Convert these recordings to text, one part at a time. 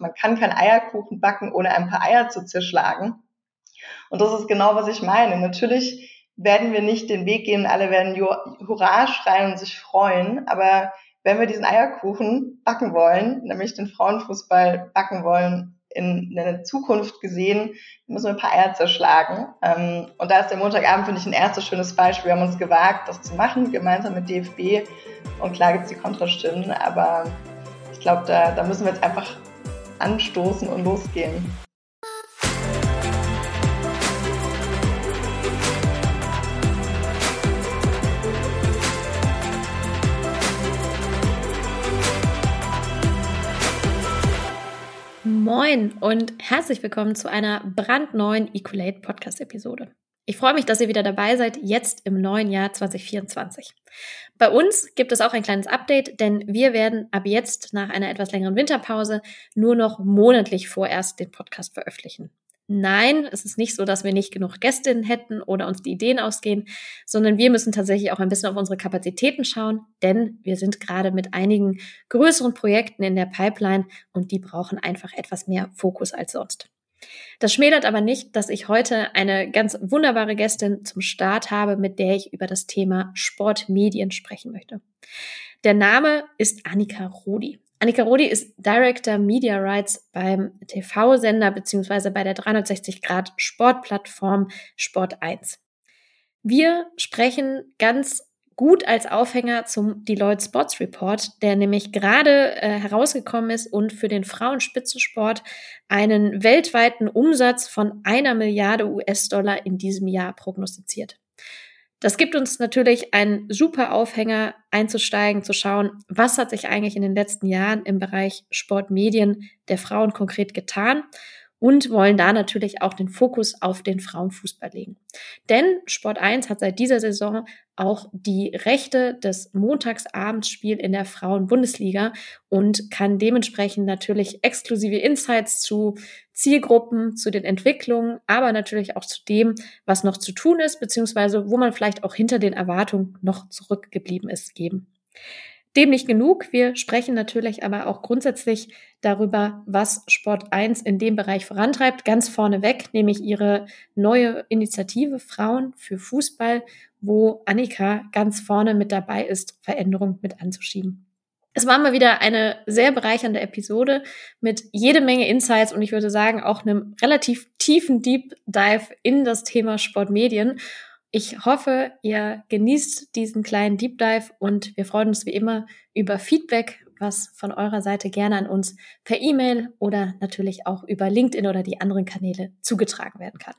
Man kann keinen Eierkuchen backen, ohne ein paar Eier zu zerschlagen. Und das ist genau, was ich meine. Natürlich werden wir nicht den Weg gehen, alle werden Hurra schreien und sich freuen, aber wenn wir diesen Eierkuchen backen wollen, nämlich den Frauenfußball backen wollen, in der Zukunft gesehen, müssen wir ein paar Eier zerschlagen. Ähm, und da ist der Montagabend, finde ich, ein erstes schönes Beispiel. Wir haben uns gewagt, das zu machen, gemeinsam mit DFB. Und klar gibt es die Kontrastimmen, aber ich glaube, da, da müssen wir jetzt einfach anstoßen und losgehen. Moin und herzlich willkommen zu einer brandneuen Equalate Podcast Episode. Ich freue mich, dass ihr wieder dabei seid, jetzt im neuen Jahr 2024. Bei uns gibt es auch ein kleines Update, denn wir werden ab jetzt nach einer etwas längeren Winterpause nur noch monatlich vorerst den Podcast veröffentlichen. Nein, es ist nicht so, dass wir nicht genug Gästinnen hätten oder uns die Ideen ausgehen, sondern wir müssen tatsächlich auch ein bisschen auf unsere Kapazitäten schauen, denn wir sind gerade mit einigen größeren Projekten in der Pipeline und die brauchen einfach etwas mehr Fokus als sonst. Das schmälert aber nicht, dass ich heute eine ganz wunderbare Gästin zum Start habe, mit der ich über das Thema Sportmedien sprechen möchte. Der Name ist Annika Rodi. Annika Rodi ist Director Media Rights beim TV-Sender beziehungsweise bei der 360 Grad Sportplattform Sport 1. Wir sprechen ganz gut als Aufhänger zum Deloitte Sports Report, der nämlich gerade äh, herausgekommen ist und für den Frauenspitzensport einen weltweiten Umsatz von einer Milliarde US-Dollar in diesem Jahr prognostiziert. Das gibt uns natürlich einen super Aufhänger einzusteigen, zu schauen, was hat sich eigentlich in den letzten Jahren im Bereich Sportmedien der Frauen konkret getan und wollen da natürlich auch den Fokus auf den Frauenfußball legen. Denn Sport 1 hat seit dieser Saison auch die Rechte des Montagsabendsspiel in der Frauenbundesliga und kann dementsprechend natürlich exklusive Insights zu Zielgruppen, zu den Entwicklungen, aber natürlich auch zu dem, was noch zu tun ist, beziehungsweise wo man vielleicht auch hinter den Erwartungen noch zurückgeblieben ist, geben. Dem nicht genug. Wir sprechen natürlich aber auch grundsätzlich darüber, was Sport 1 in dem Bereich vorantreibt. Ganz vorneweg, nämlich ihre neue Initiative Frauen für Fußball, wo Annika ganz vorne mit dabei ist, Veränderung mit anzuschieben. Es war mal wieder eine sehr bereichernde Episode mit jede Menge Insights und ich würde sagen auch einem relativ tiefen Deep Dive in das Thema Sportmedien. Ich hoffe, ihr genießt diesen kleinen Deep Dive und wir freuen uns wie immer über Feedback, was von eurer Seite gerne an uns per E-Mail oder natürlich auch über LinkedIn oder die anderen Kanäle zugetragen werden kann.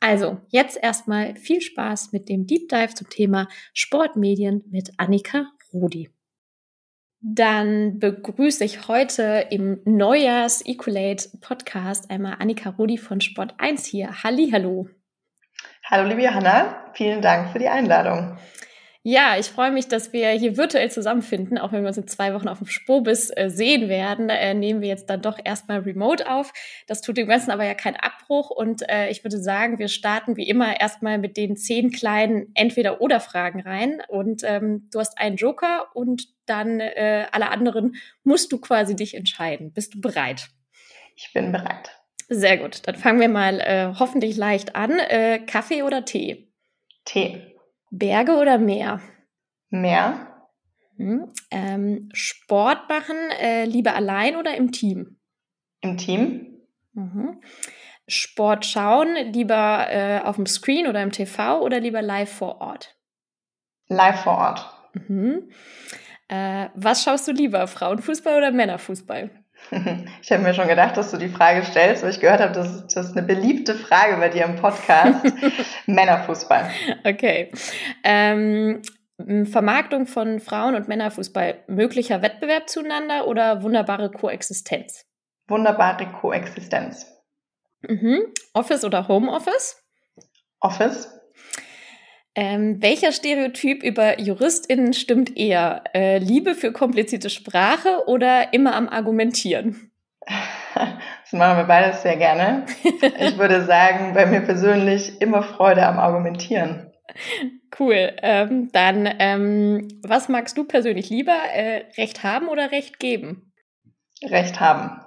Also, jetzt erstmal viel Spaß mit dem Deep Dive zum Thema Sportmedien mit Annika Rudi. Dann begrüße ich heute im Neujahrs Equalate Podcast einmal Annika Rudi von Sport 1 hier. Hallo. Hallo liebe Johanna, vielen Dank für die Einladung. Ja, ich freue mich, dass wir hier virtuell zusammenfinden, auch wenn wir uns in zwei Wochen auf dem Spobis äh, sehen werden, äh, nehmen wir jetzt dann doch erstmal remote auf. Das tut dem Ganzen aber ja keinen Abbruch und äh, ich würde sagen, wir starten wie immer erstmal mit den zehn kleinen Entweder-Oder-Fragen rein und ähm, du hast einen Joker und dann äh, alle anderen musst du quasi dich entscheiden. Bist du bereit? Ich bin bereit. Sehr gut. Dann fangen wir mal äh, hoffentlich leicht an. Äh, Kaffee oder Tee? Tee. Berge oder Meer? Meer. Hm. Ähm, Sport machen, äh, lieber allein oder im Team? Im Team. Mhm. Sport schauen, lieber äh, auf dem Screen oder im TV oder lieber live vor Ort? Live vor Ort. Mhm. Äh, was schaust du lieber, Frauenfußball oder Männerfußball? Ich habe mir schon gedacht, dass du die Frage stellst, weil ich gehört habe, das, das ist eine beliebte Frage bei dir im Podcast. Männerfußball. Okay. Ähm, Vermarktung von Frauen- und Männerfußball, möglicher Wettbewerb zueinander oder wunderbare Koexistenz? Wunderbare Koexistenz. Mhm. Office oder Homeoffice? Office. Ähm, welcher Stereotyp über JuristInnen stimmt eher? Äh, Liebe für komplizierte Sprache oder immer am Argumentieren? Das machen wir beides sehr gerne. Ich würde sagen, bei mir persönlich immer Freude am Argumentieren. Cool. Ähm, dann, ähm, was magst du persönlich lieber? Äh, Recht haben oder Recht geben? Recht haben.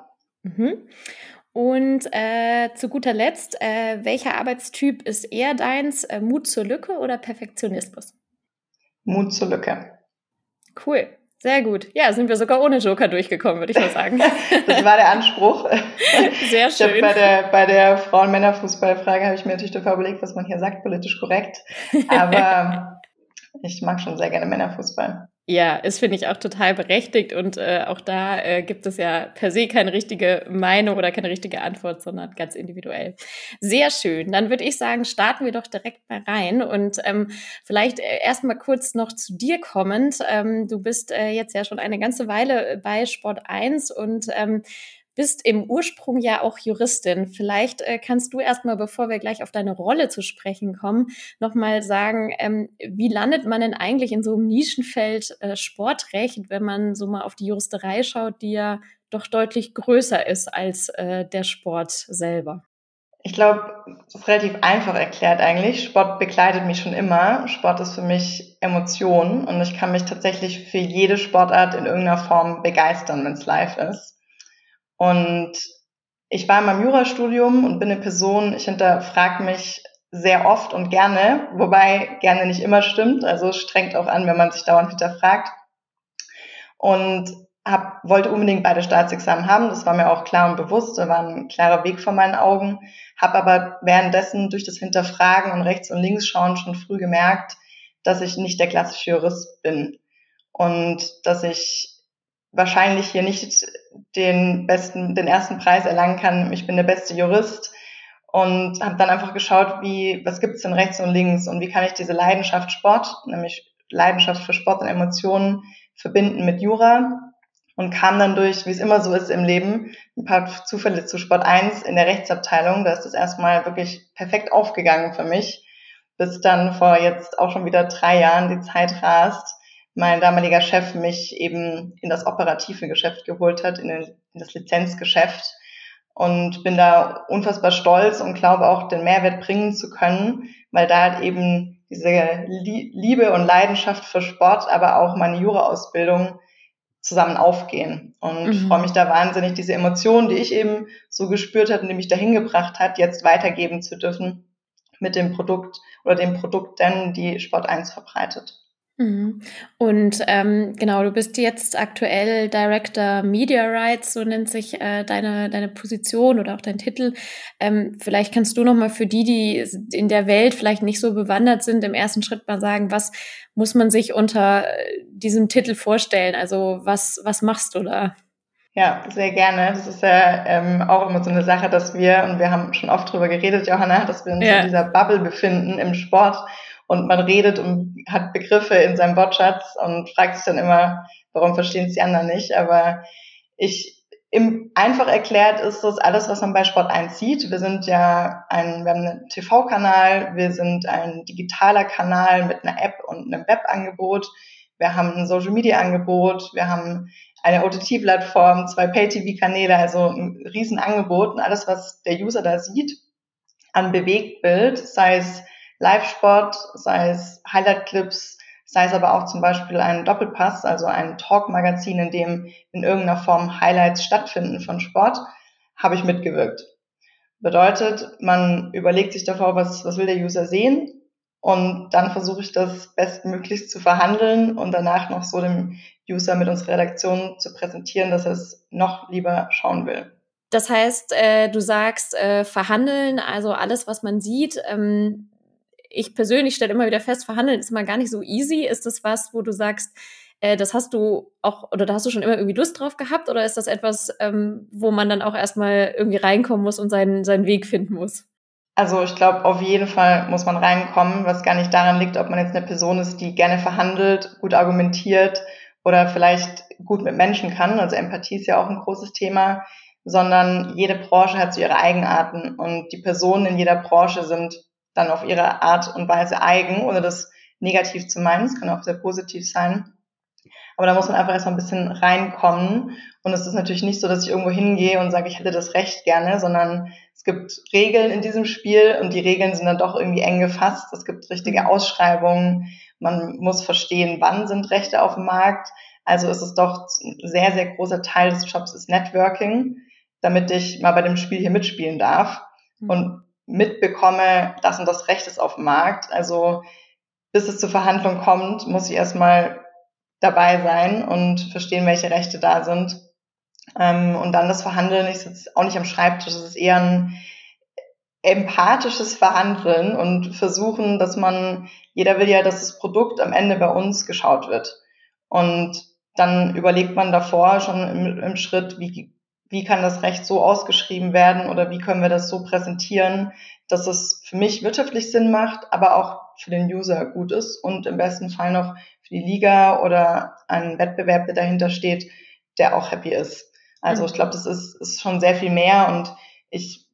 Mhm. Und äh, zu guter Letzt, äh, welcher Arbeitstyp ist eher deins? Äh, Mut zur Lücke oder Perfektionismus? Mut zur Lücke. Cool. Sehr gut. Ja, sind wir sogar ohne Joker durchgekommen, würde ich mal sagen. das war der Anspruch. Sehr schön. Ich bei der, bei der Frauen-Männer-Fußball-Frage habe ich mir natürlich davor überlegt, was man hier sagt, politisch korrekt. Aber ich mag schon sehr gerne Männerfußball. Ja, ist, finde ich, auch total berechtigt und äh, auch da äh, gibt es ja per se keine richtige Meinung oder keine richtige Antwort, sondern ganz individuell. Sehr schön. Dann würde ich sagen, starten wir doch direkt mal rein und ähm, vielleicht äh, erstmal kurz noch zu dir kommend. Ähm, du bist äh, jetzt ja schon eine ganze Weile bei Sport 1 und ähm, bist im Ursprung ja auch Juristin. Vielleicht äh, kannst du erstmal, bevor wir gleich auf deine Rolle zu sprechen kommen, nochmal sagen, ähm, wie landet man denn eigentlich in so einem Nischenfeld äh, Sportrecht, wenn man so mal auf die Juristerei schaut, die ja doch deutlich größer ist als äh, der Sport selber? Ich glaube, das ist relativ einfach erklärt eigentlich. Sport begleitet mich schon immer. Sport ist für mich Emotion und ich kann mich tatsächlich für jede Sportart in irgendeiner Form begeistern, wenn es live ist. Und ich war in meinem Jurastudium und bin eine Person, ich hinterfrage mich sehr oft und gerne, wobei gerne nicht immer stimmt. Also es strengt auch an, wenn man sich dauernd hinterfragt. Und hab, wollte unbedingt beide Staatsexamen haben. Das war mir auch klar und bewusst. Da war ein klarer Weg vor meinen Augen. Habe aber währenddessen durch das Hinterfragen und rechts und links schauen schon früh gemerkt, dass ich nicht der klassische Jurist bin. Und dass ich wahrscheinlich hier nicht den besten, den ersten Preis erlangen kann. Ich bin der beste Jurist und habe dann einfach geschaut, wie was gibt's denn rechts und links und wie kann ich diese Leidenschaft Sport, nämlich Leidenschaft für Sport und Emotionen verbinden mit Jura und kam dann durch, wie es immer so ist im Leben, ein paar Zufälle zu Sport 1 in der Rechtsabteilung. Da ist das erstmal wirklich perfekt aufgegangen für mich, bis dann vor jetzt auch schon wieder drei Jahren die Zeit rast mein damaliger Chef mich eben in das operative Geschäft geholt hat, in, den, in das Lizenzgeschäft und bin da unfassbar stolz und glaube auch den Mehrwert bringen zu können, weil da halt eben diese Liebe und Leidenschaft für Sport, aber auch meine Jura-Ausbildung zusammen aufgehen und mhm. freue mich da wahnsinnig, diese Emotionen, die ich eben so gespürt habe und die mich dahin gebracht hat, jetzt weitergeben zu dürfen mit dem Produkt oder den Produkten, die Sport 1 verbreitet. Mhm. Und ähm, genau, du bist jetzt aktuell Director Media Rights, so nennt sich äh, deine, deine Position oder auch dein Titel. Ähm, vielleicht kannst du nochmal für die, die in der Welt vielleicht nicht so bewandert sind, im ersten Schritt mal sagen, was muss man sich unter äh, diesem Titel vorstellen? Also was, was machst du da? Ja, sehr gerne. Das ist ja ähm, auch immer so eine Sache, dass wir, und wir haben schon oft drüber geredet, Johanna, dass wir uns ja. in dieser Bubble befinden im Sport und man redet und hat Begriffe in seinem Wortschatz und fragt sich dann immer, warum verstehen es die anderen nicht. Aber ich, im, einfach erklärt ist das alles, was man bei Sport 1 sieht. Wir sind ja ein, wir haben einen TV-Kanal, wir sind ein digitaler Kanal mit einer App und einem Webangebot. Wir haben ein Social-Media-Angebot, wir haben eine OTT-Plattform, zwei Pay-TV-Kanäle, also ein Riesenangebot und alles, was der User da sieht an Bewegtbild, sei es Live-Sport, sei es Highlight-Clips, sei es aber auch zum Beispiel ein Doppelpass, also ein Talk-Magazin, in dem in irgendeiner Form Highlights stattfinden von Sport, habe ich mitgewirkt. Bedeutet, man überlegt sich davor, was, was will der User sehen und dann versuche ich das bestmöglichst zu verhandeln und danach noch so dem User mit unserer Redaktion zu präsentieren, dass er es noch lieber schauen will. Das heißt, äh, du sagst äh, verhandeln, also alles, was man sieht. Ähm, ich persönlich stelle immer wieder fest, verhandeln ist immer gar nicht so easy. Ist das was, wo du sagst, äh, das hast du auch, oder da hast du schon immer irgendwie Lust drauf gehabt? Oder ist das etwas, ähm, wo man dann auch erstmal irgendwie reinkommen muss und seinen, seinen Weg finden muss? Also ich glaube, auf jeden Fall muss man reinkommen, was gar nicht daran liegt, ob man jetzt eine Person ist, die gerne verhandelt, gut argumentiert oder vielleicht gut mit Menschen kann. Also Empathie ist ja auch ein großes Thema, sondern jede Branche hat so ihre Eigenarten und die Personen in jeder Branche sind dann auf ihre Art und Weise eigen, ohne das negativ zu meinen. Es kann auch sehr positiv sein. Aber da muss man einfach erstmal ein bisschen reinkommen. Und es ist natürlich nicht so, dass ich irgendwo hingehe und sage, ich hätte das Recht gerne, sondern es gibt Regeln in diesem Spiel und die Regeln sind dann doch irgendwie eng gefasst. Es gibt richtige mhm. Ausschreibungen. Man muss verstehen, wann sind Rechte auf dem Markt. Also ist es doch ein sehr, sehr großer Teil des Jobs ist Networking damit ich mal bei dem Spiel hier mitspielen darf mhm. und mitbekomme, das und das Recht ist auf dem Markt. Also bis es zur Verhandlung kommt, muss ich erstmal dabei sein und verstehen, welche Rechte da sind. Ähm, und dann das Verhandeln, ich sitze auch nicht am Schreibtisch, es ist eher ein empathisches Verhandeln und versuchen, dass man, jeder will ja, dass das Produkt am Ende bei uns geschaut wird. Und dann überlegt man davor schon im, im Schritt, wie, wie kann das Recht so ausgeschrieben werden oder wie können wir das so präsentieren, dass es für mich wirtschaftlich Sinn macht, aber auch für den User gut ist und im besten Fall noch für die Liga oder einen Wettbewerb, der dahinter steht, der auch happy ist. Also mhm. ich glaube, das ist, ist schon sehr viel mehr und ich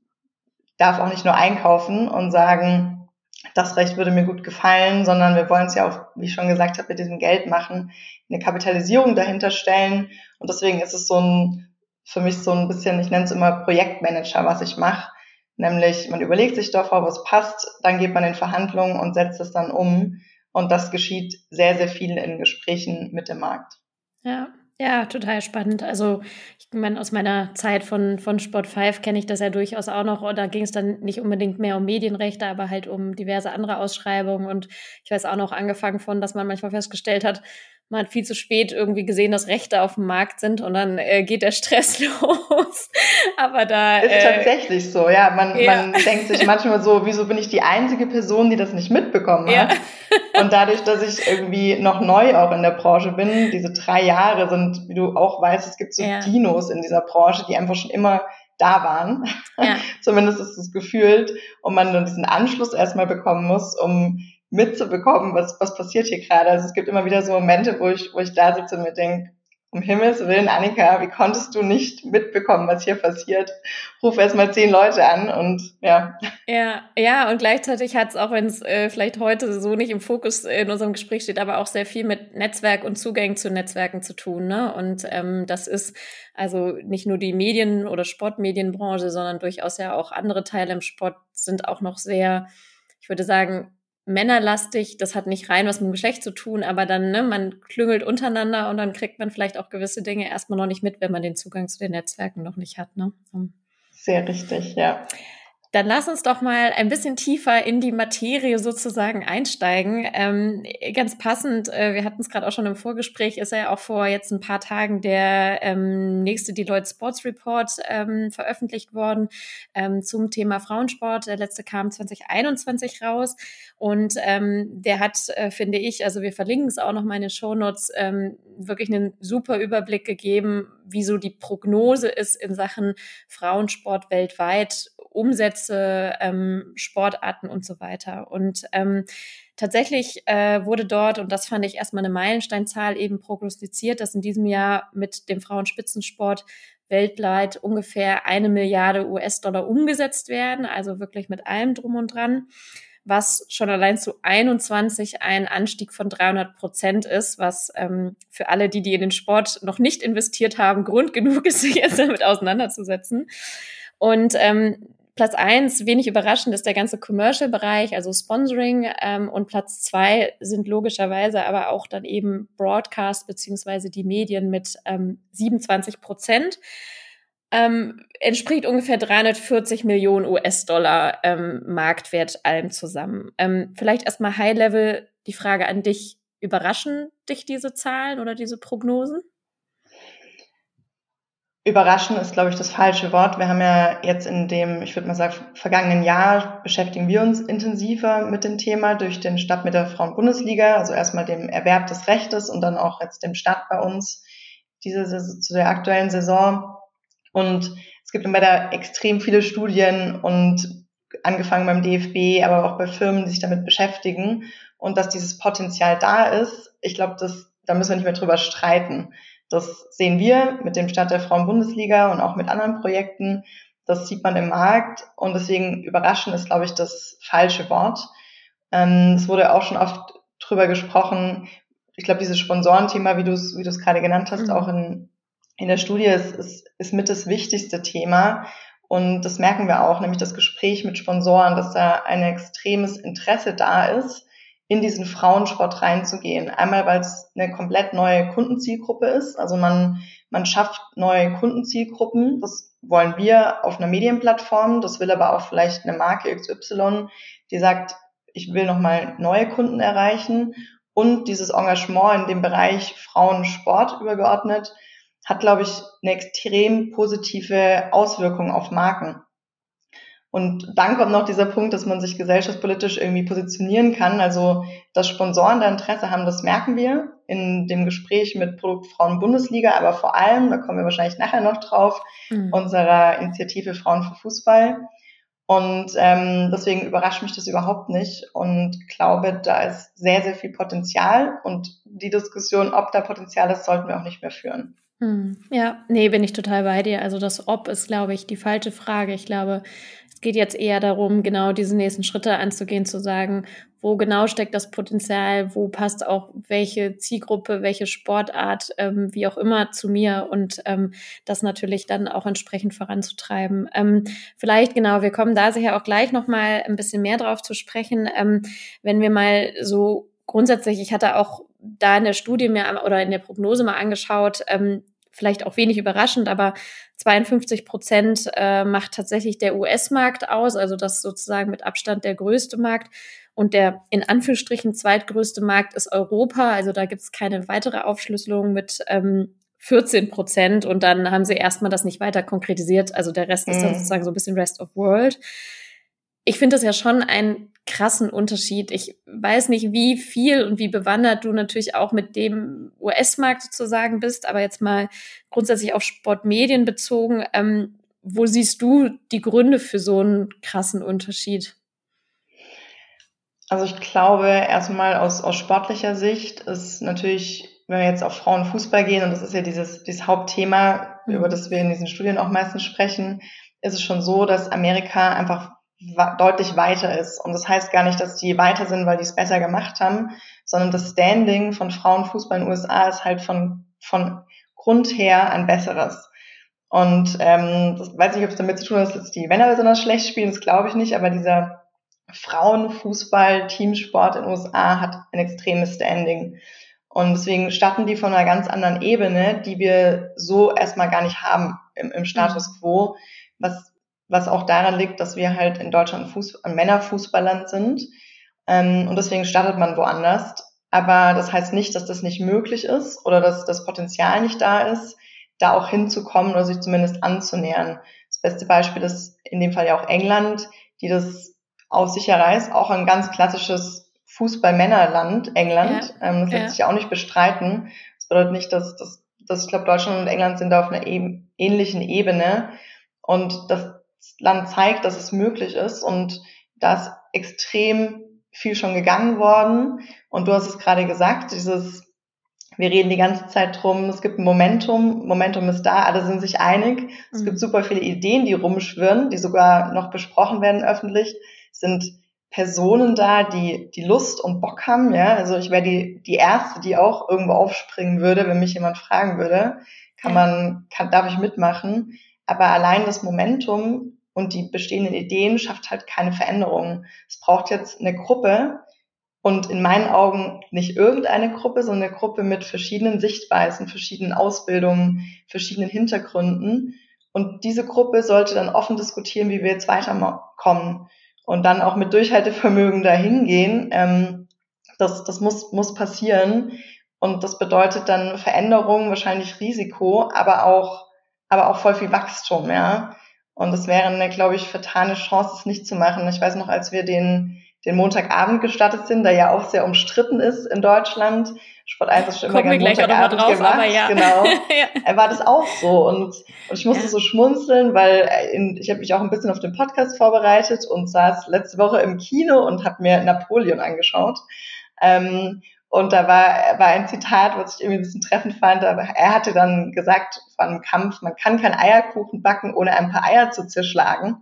darf auch nicht nur einkaufen und sagen, das Recht würde mir gut gefallen, sondern wir wollen es ja auch, wie ich schon gesagt habe, mit diesem Geld machen, eine Kapitalisierung dahinter stellen. Und deswegen ist es so ein, für mich so ein bisschen, ich nenne es immer Projektmanager, was ich mache. Nämlich, man überlegt sich doch, was passt, dann geht man in Verhandlungen und setzt es dann um. Und das geschieht sehr, sehr viel in Gesprächen mit dem Markt. Ja, ja, total spannend. Also ich meine, aus meiner Zeit von, von Sport 5 kenne ich das ja durchaus auch noch. Und da ging es dann nicht unbedingt mehr um Medienrechte, aber halt um diverse andere Ausschreibungen. Und ich weiß auch noch angefangen von, dass man manchmal festgestellt hat, man hat viel zu spät irgendwie gesehen, dass Rechte auf dem Markt sind und dann äh, geht der Stress los. Aber da. Ist äh, tatsächlich so, ja. Man, ja. man denkt sich manchmal so, wieso bin ich die einzige Person, die das nicht mitbekommen hat? Ja. Und dadurch, dass ich irgendwie noch neu auch in der Branche bin, diese drei Jahre sind, wie du auch weißt, es gibt so ja. Dinos in dieser Branche, die einfach schon immer da waren. Ja. Zumindest ist es gefühlt. Und man dann diesen Anschluss erstmal bekommen muss, um mitzubekommen, was, was passiert hier gerade. Also es gibt immer wieder so Momente, wo ich, wo ich da sitze und mir denke, um Himmels Willen, Annika, wie konntest du nicht mitbekommen, was hier passiert? Ruf erst mal zehn Leute an und ja. Ja, ja, und gleichzeitig hat es, auch wenn es äh, vielleicht heute so nicht im Fokus in unserem Gespräch steht, aber auch sehr viel mit Netzwerk und Zugängen zu Netzwerken zu tun. Ne? Und ähm, das ist also nicht nur die Medien- oder Sportmedienbranche, sondern durchaus ja auch andere Teile im Sport sind auch noch sehr, ich würde sagen, männerlastig, das hat nicht rein was mit dem Geschlecht zu tun, aber dann, ne, man klüngelt untereinander und dann kriegt man vielleicht auch gewisse Dinge erstmal noch nicht mit, wenn man den Zugang zu den Netzwerken noch nicht hat. Ne? Sehr richtig, ja. Dann lass uns doch mal ein bisschen tiefer in die Materie sozusagen einsteigen. Ähm, ganz passend, äh, wir hatten es gerade auch schon im Vorgespräch, ist ja auch vor jetzt ein paar Tagen der ähm, nächste Deloitte Sports Report ähm, veröffentlicht worden ähm, zum Thema Frauensport. Der letzte kam 2021 raus und ähm, der hat, äh, finde ich, also wir verlinken es auch noch mal in den Shownotes, ähm, wirklich einen super Überblick gegeben, wie so die Prognose ist in Sachen Frauensport weltweit Umsätze, ähm, Sportarten und so weiter. Und ähm, tatsächlich äh, wurde dort, und das fand ich erstmal eine Meilensteinzahl, eben prognostiziert, dass in diesem Jahr mit dem Frauenspitzensport weltweit ungefähr eine Milliarde US-Dollar umgesetzt werden, also wirklich mit allem drum und dran was schon allein zu 21 ein Anstieg von 300 Prozent ist, was ähm, für alle, die, die in den Sport noch nicht investiert haben, Grund genug ist, sich jetzt damit auseinanderzusetzen. Und ähm, Platz eins, wenig überraschend, ist der ganze Commercial-Bereich, also Sponsoring. Ähm, und Platz zwei sind logischerweise aber auch dann eben Broadcast beziehungsweise die Medien mit ähm, 27 Prozent. Ähm, entspricht ungefähr 340 Millionen US-Dollar ähm, Marktwert allem zusammen. Ähm, vielleicht erstmal High-Level die Frage an dich. Überraschen dich diese Zahlen oder diese Prognosen? Überraschen ist, glaube ich, das falsche Wort. Wir haben ja jetzt in dem, ich würde mal sagen, vergangenen Jahr beschäftigen wir uns intensiver mit dem Thema durch den Start mit der Frauenbundesliga, also erstmal dem Erwerb des Rechtes und dann auch jetzt dem Start bei uns diese zu der aktuellen Saison. Und es gibt immer da extrem viele Studien und angefangen beim DFB, aber auch bei Firmen, die sich damit beschäftigen. Und dass dieses Potenzial da ist, ich glaube, das, da müssen wir nicht mehr drüber streiten. Das sehen wir mit dem Start der Frauenbundesliga und auch mit anderen Projekten. Das sieht man im Markt und deswegen überraschen ist, glaube ich, das falsche Wort. Ähm, es wurde auch schon oft drüber gesprochen. Ich glaube, dieses Sponsorenthema, wie du es wie du es gerade genannt hast, mhm. auch in, in der Studie, ist, ist, ist mit das wichtigste Thema. Und das merken wir auch, nämlich das Gespräch mit Sponsoren, dass da ein extremes Interesse da ist, in diesen Frauensport reinzugehen. Einmal, weil es eine komplett neue Kundenzielgruppe ist. Also man, man schafft neue Kundenzielgruppen. Das wollen wir auf einer Medienplattform, das will aber auch vielleicht eine Marke XY, die sagt, ich will nochmal neue Kunden erreichen und dieses Engagement in dem Bereich Frauensport übergeordnet hat, glaube ich, eine extrem positive Auswirkung auf Marken. Und dann kommt noch dieser Punkt, dass man sich gesellschaftspolitisch irgendwie positionieren kann. Also, dass Sponsoren da Interesse haben, das merken wir in dem Gespräch mit Produktfrauen Bundesliga, aber vor allem, da kommen wir wahrscheinlich nachher noch drauf, mhm. unserer Initiative Frauen für Fußball. Und ähm, deswegen überrascht mich das überhaupt nicht und glaube, da ist sehr, sehr viel Potenzial und die Diskussion, ob da Potenzial ist, sollten wir auch nicht mehr führen. Hm, ja, nee, bin ich total bei dir. Also das Ob ist, glaube ich, die falsche Frage. Ich glaube, es geht jetzt eher darum, genau diese nächsten Schritte anzugehen, zu sagen, wo genau steckt das Potenzial, wo passt auch welche Zielgruppe, welche Sportart, ähm, wie auch immer zu mir und ähm, das natürlich dann auch entsprechend voranzutreiben. Ähm, vielleicht genau, wir kommen da sicher auch gleich nochmal ein bisschen mehr drauf zu sprechen, ähm, wenn wir mal so grundsätzlich, ich hatte auch da in der Studie mir oder in der Prognose mal angeschaut, ähm, vielleicht auch wenig überraschend, aber 52 Prozent äh, macht tatsächlich der US-Markt aus, also das sozusagen mit Abstand der größte Markt. Und der in Anführungsstrichen zweitgrößte Markt ist Europa. Also da gibt es keine weitere Aufschlüsselung mit ähm, 14 Prozent. Und dann haben sie erstmal das nicht weiter konkretisiert. Also der Rest mhm. ist dann mhm. sozusagen so ein bisschen Rest of World. Ich finde das ja schon einen krassen Unterschied. Ich weiß nicht, wie viel und wie bewandert du natürlich auch mit dem US-Markt sozusagen bist, aber jetzt mal grundsätzlich auf Sportmedien bezogen. Ähm, wo siehst du die Gründe für so einen krassen Unterschied? Also ich glaube, erstmal aus, aus sportlicher Sicht ist natürlich, wenn wir jetzt auf Frauenfußball gehen, und das ist ja dieses, dieses Hauptthema, mhm. über das wir in diesen Studien auch meistens sprechen, ist es schon so, dass Amerika einfach deutlich weiter ist. Und das heißt gar nicht, dass die weiter sind, weil die es besser gemacht haben, sondern das Standing von Frauenfußball in den USA ist halt von, von Grund her ein besseres. Und ähm, das weiß nicht, ob es damit zu tun hat, dass die Männer besonders schlecht spielen, das glaube ich nicht, aber dieser Frauenfußball, Teamsport in den USA hat ein extremes Standing. Und deswegen starten die von einer ganz anderen Ebene, die wir so erstmal gar nicht haben im, im Status mhm. quo, was was auch daran liegt, dass wir halt in Deutschland Fuß ein Männerfußballland sind. Ähm, und deswegen startet man woanders. Aber das heißt nicht, dass das nicht möglich ist oder dass das Potenzial nicht da ist, da auch hinzukommen oder sich zumindest anzunähern. Das beste Beispiel ist in dem Fall ja auch England, die das aus sich heraus auch ein ganz klassisches Fußball-Männerland, England. Ja. Ähm, das lässt ja. sich ja auch nicht bestreiten. Das bedeutet nicht, dass, dass, dass ich glaube, Deutschland und England sind da auf einer e ähnlichen Ebene. Und das Land zeigt, dass es möglich ist und da ist extrem viel schon gegangen worden. Und du hast es gerade gesagt, dieses, wir reden die ganze Zeit drum, es gibt ein Momentum, Momentum ist da, alle sind sich einig. Es mhm. gibt super viele Ideen, die rumschwirren, die sogar noch besprochen werden öffentlich. Es sind Personen da, die, die Lust und Bock haben, ja. Also ich wäre die, die erste, die auch irgendwo aufspringen würde, wenn mich jemand fragen würde, kann man, kann, darf ich mitmachen? Aber allein das Momentum und die bestehenden Ideen schafft halt keine Veränderungen. Es braucht jetzt eine Gruppe und in meinen Augen nicht irgendeine Gruppe, sondern eine Gruppe mit verschiedenen Sichtweisen, verschiedenen Ausbildungen, verschiedenen Hintergründen. Und diese Gruppe sollte dann offen diskutieren, wie wir jetzt weiterkommen und dann auch mit Durchhaltevermögen dahin gehen. Ähm, das, das muss, muss passieren. Und das bedeutet dann Veränderung, wahrscheinlich Risiko, aber auch aber auch voll viel Wachstum, ja. Und es wäre eine, glaube ich, vertane Chance, es nicht zu machen. Ich weiß noch, als wir den, den Montagabend gestartet sind, der ja auch sehr umstritten ist in Deutschland. Sport 1 ist schon immer gerne Montagabend drauf, gemacht. Ja. Genau. ja. War das auch so. Und, und ich musste ja. so schmunzeln, weil in, ich habe mich auch ein bisschen auf den Podcast vorbereitet und saß letzte Woche im Kino und habe mir Napoleon angeschaut. Ähm, und da war, war ein Zitat, was ich irgendwie ein bisschen treffend fand. Aber er hatte dann gesagt von einem Kampf, man kann keinen Eierkuchen backen, ohne ein paar Eier zu zerschlagen.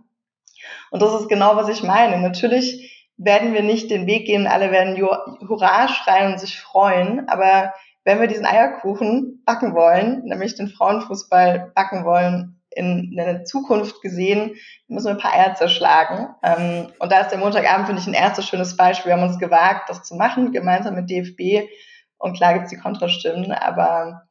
Und das ist genau, was ich meine. Natürlich werden wir nicht den Weg gehen, alle werden Hurra schreien und sich freuen. Aber wenn wir diesen Eierkuchen backen wollen, nämlich den Frauenfußball backen wollen, in, der Zukunft gesehen, müssen wir ein paar Eier zerschlagen. Ähm, und da ist der Montagabend, finde ich, ein erstes schönes Beispiel. Wir haben uns gewagt, das zu machen, gemeinsam mit DFB. Und klar gibt es die Kontrastimmen, aber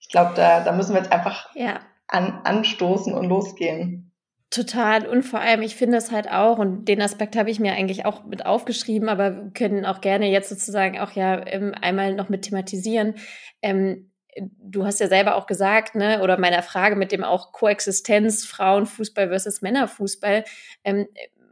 ich glaube, da, da müssen wir jetzt einfach ja. an, anstoßen und losgehen. Total. Und vor allem, ich finde es halt auch, und den Aspekt habe ich mir eigentlich auch mit aufgeschrieben, aber wir können auch gerne jetzt sozusagen auch ja ähm, einmal noch mit thematisieren. Ähm, du hast ja selber auch gesagt, ne, oder meiner Frage mit dem auch Koexistenz Frauenfußball versus Männerfußball. Ähm,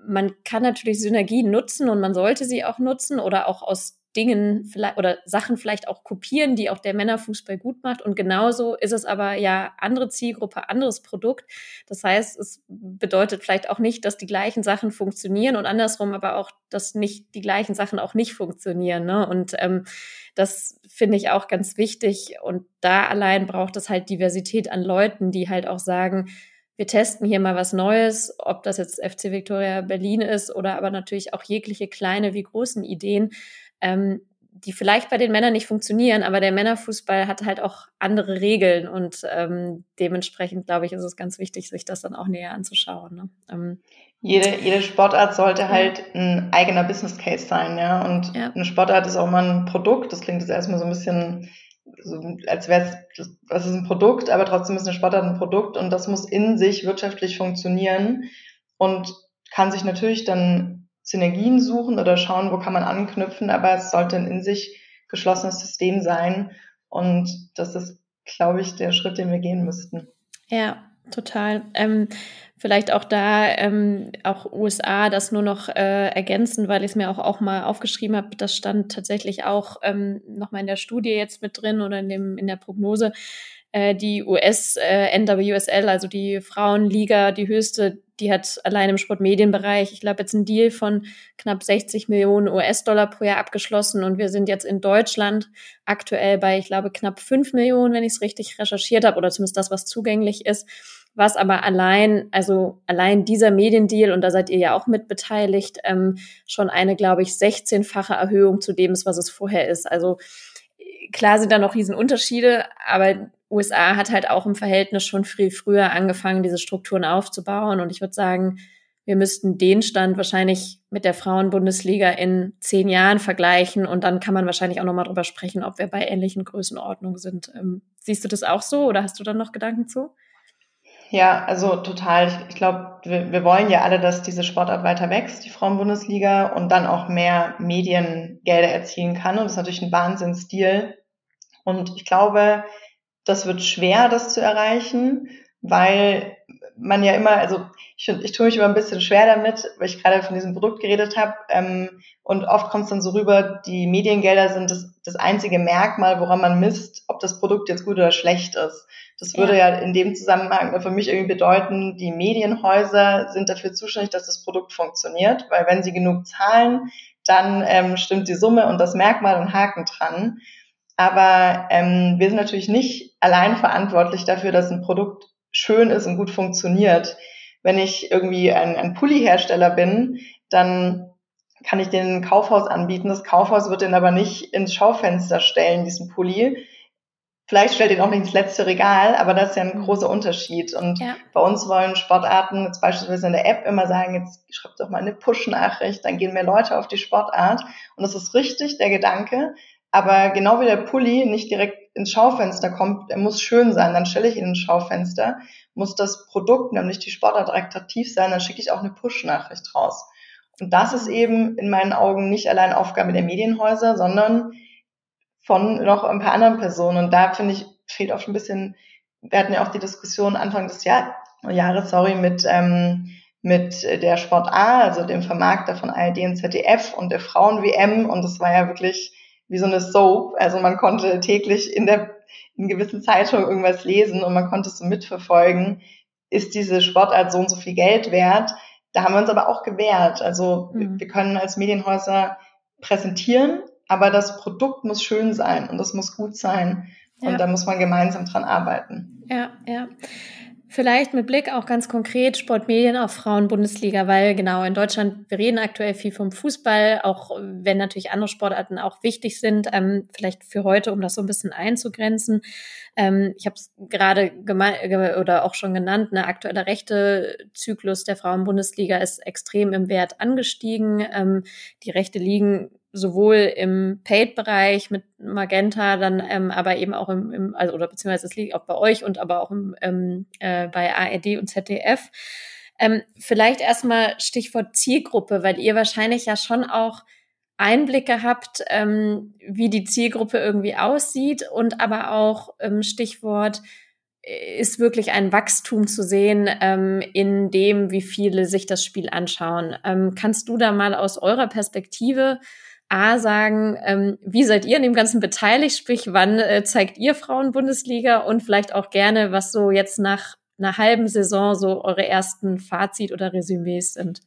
man kann natürlich Synergien nutzen und man sollte sie auch nutzen oder auch aus Dingen vielleicht oder Sachen vielleicht auch kopieren, die auch der Männerfußball gut macht. Und genauso ist es aber ja andere Zielgruppe, anderes Produkt. Das heißt, es bedeutet vielleicht auch nicht, dass die gleichen Sachen funktionieren und andersrum aber auch, dass nicht die gleichen Sachen auch nicht funktionieren. Ne? Und ähm, das finde ich auch ganz wichtig. Und da allein braucht es halt Diversität an Leuten, die halt auch sagen, wir testen hier mal was Neues, ob das jetzt FC Victoria Berlin ist oder aber natürlich auch jegliche kleine wie großen Ideen ähm, die vielleicht bei den Männern nicht funktionieren, aber der Männerfußball hat halt auch andere Regeln und ähm, dementsprechend, glaube ich, ist es ganz wichtig, sich das dann auch näher anzuschauen. Ne? Ähm, jede, jede Sportart sollte halt ein eigener Business Case sein, ja. Und ja. eine Sportart ist auch mal ein Produkt. Das klingt jetzt erstmal so ein bisschen, so, als wäre es, das ist ein Produkt, aber trotzdem ist eine Sportart ein Produkt und das muss in sich wirtschaftlich funktionieren und kann sich natürlich dann Synergien suchen oder schauen, wo kann man anknüpfen, aber es sollte ein in sich geschlossenes System sein. Und das ist, glaube ich, der Schritt, den wir gehen müssten. Ja, total. Ähm, vielleicht auch da, ähm, auch USA, das nur noch äh, ergänzen, weil ich es mir auch, auch mal aufgeschrieben habe. Das stand tatsächlich auch ähm, nochmal in der Studie jetzt mit drin oder in, dem, in der Prognose. Äh, die US äh, NWSL, also die Frauenliga, die höchste die hat allein im Sportmedienbereich, ich glaube, jetzt ein Deal von knapp 60 Millionen US-Dollar pro Jahr abgeschlossen und wir sind jetzt in Deutschland aktuell bei, ich glaube, knapp 5 Millionen, wenn ich es richtig recherchiert habe, oder zumindest das, was zugänglich ist. Was aber allein, also allein dieser Mediendeal, und da seid ihr ja auch mit beteiligt, ähm, schon eine, glaube ich, 16-fache Erhöhung zu dem ist, was es vorher ist. Also klar sind da noch Riesenunterschiede, aber USA hat halt auch im Verhältnis schon viel früher angefangen, diese Strukturen aufzubauen. Und ich würde sagen, wir müssten den Stand wahrscheinlich mit der Frauenbundesliga in zehn Jahren vergleichen. Und dann kann man wahrscheinlich auch nochmal drüber sprechen, ob wir bei ähnlichen Größenordnungen sind. Ähm, siehst du das auch so oder hast du dann noch Gedanken zu? Ja, also total. Ich, ich glaube, wir, wir wollen ja alle, dass diese Sportart weiter wächst, die Frauenbundesliga, und dann auch mehr Mediengelder erzielen kann. Und das ist natürlich ein Wahnsinnsdeal. Und ich glaube, das wird schwer, das zu erreichen, weil man ja immer, also ich, ich tue mich immer ein bisschen schwer damit, weil ich gerade von diesem Produkt geredet habe. Ähm, und oft kommt es dann so rüber, die Mediengelder sind das, das einzige Merkmal, woran man misst, ob das Produkt jetzt gut oder schlecht ist. Das würde ja. ja in dem Zusammenhang für mich irgendwie bedeuten, die Medienhäuser sind dafür zuständig, dass das Produkt funktioniert, weil wenn sie genug zahlen, dann ähm, stimmt die Summe und das Merkmal und Haken dran. Aber ähm, wir sind natürlich nicht allein verantwortlich dafür, dass ein Produkt schön ist und gut funktioniert. Wenn ich irgendwie ein, ein Pulli-Hersteller bin, dann kann ich den Kaufhaus anbieten. Das Kaufhaus wird den aber nicht ins Schaufenster stellen, diesen Pulli. Vielleicht stellt den auch nicht ins letzte Regal, aber das ist ja ein mhm. großer Unterschied. Und ja. bei uns wollen Sportarten jetzt beispielsweise in der App immer sagen, jetzt schreibt doch mal eine Push-Nachricht, dann gehen mehr Leute auf die Sportart. Und das ist richtig, der Gedanke. Aber genau wie der Pulli nicht direkt ins Schaufenster kommt, er muss schön sein, dann stelle ich ihn ins Schaufenster, muss das Produkt, nämlich die Sportart attraktiv sein, dann schicke ich auch eine Push-Nachricht raus. Und das ist eben in meinen Augen nicht allein Aufgabe der Medienhäuser, sondern von noch ein paar anderen Personen. Und da finde ich, fehlt auch schon ein bisschen, wir hatten ja auch die Diskussion Anfang des Jahr, Jahres, sorry, mit, ähm, mit der Sport A, also dem Vermarkter von ARD und ZDF und der Frauen-WM. Und das war ja wirklich wie so eine Soap. Also man konnte täglich in der in gewissen Zeitungen irgendwas lesen und man konnte es so mitverfolgen. Ist diese Sportart so und so viel Geld wert? Da haben wir uns aber auch gewehrt. Also mhm. wir können als Medienhäuser präsentieren, aber das Produkt muss schön sein und das muss gut sein. Und ja. da muss man gemeinsam dran arbeiten. Ja, ja. Vielleicht mit Blick auch ganz konkret Sportmedien auf Frauen-Bundesliga, weil genau in Deutschland, wir reden aktuell viel vom Fußball, auch wenn natürlich andere Sportarten auch wichtig sind, ähm, vielleicht für heute, um das so ein bisschen einzugrenzen. Ähm, ich habe es gerade oder auch schon genannt, eine aktuelle rechte Zyklus der Frauen-Bundesliga ist extrem im Wert angestiegen. Ähm, die Rechte liegen sowohl im Paid-Bereich mit Magenta, dann ähm, aber eben auch im, im, also oder beziehungsweise es liegt auch bei euch und aber auch im, ähm, äh, bei ARD und ZDF. Ähm, vielleicht erstmal Stichwort Zielgruppe, weil ihr wahrscheinlich ja schon auch Einblicke habt, ähm, wie die Zielgruppe irgendwie aussieht und aber auch ähm, Stichwort ist wirklich ein Wachstum zu sehen ähm, in dem, wie viele sich das Spiel anschauen. Ähm, kannst du da mal aus eurer Perspektive A sagen, ähm, wie seid ihr an dem Ganzen beteiligt? Sprich, wann äh, zeigt ihr Frauenbundesliga und vielleicht auch gerne, was so jetzt nach einer halben Saison so eure ersten Fazit oder Resümees sind?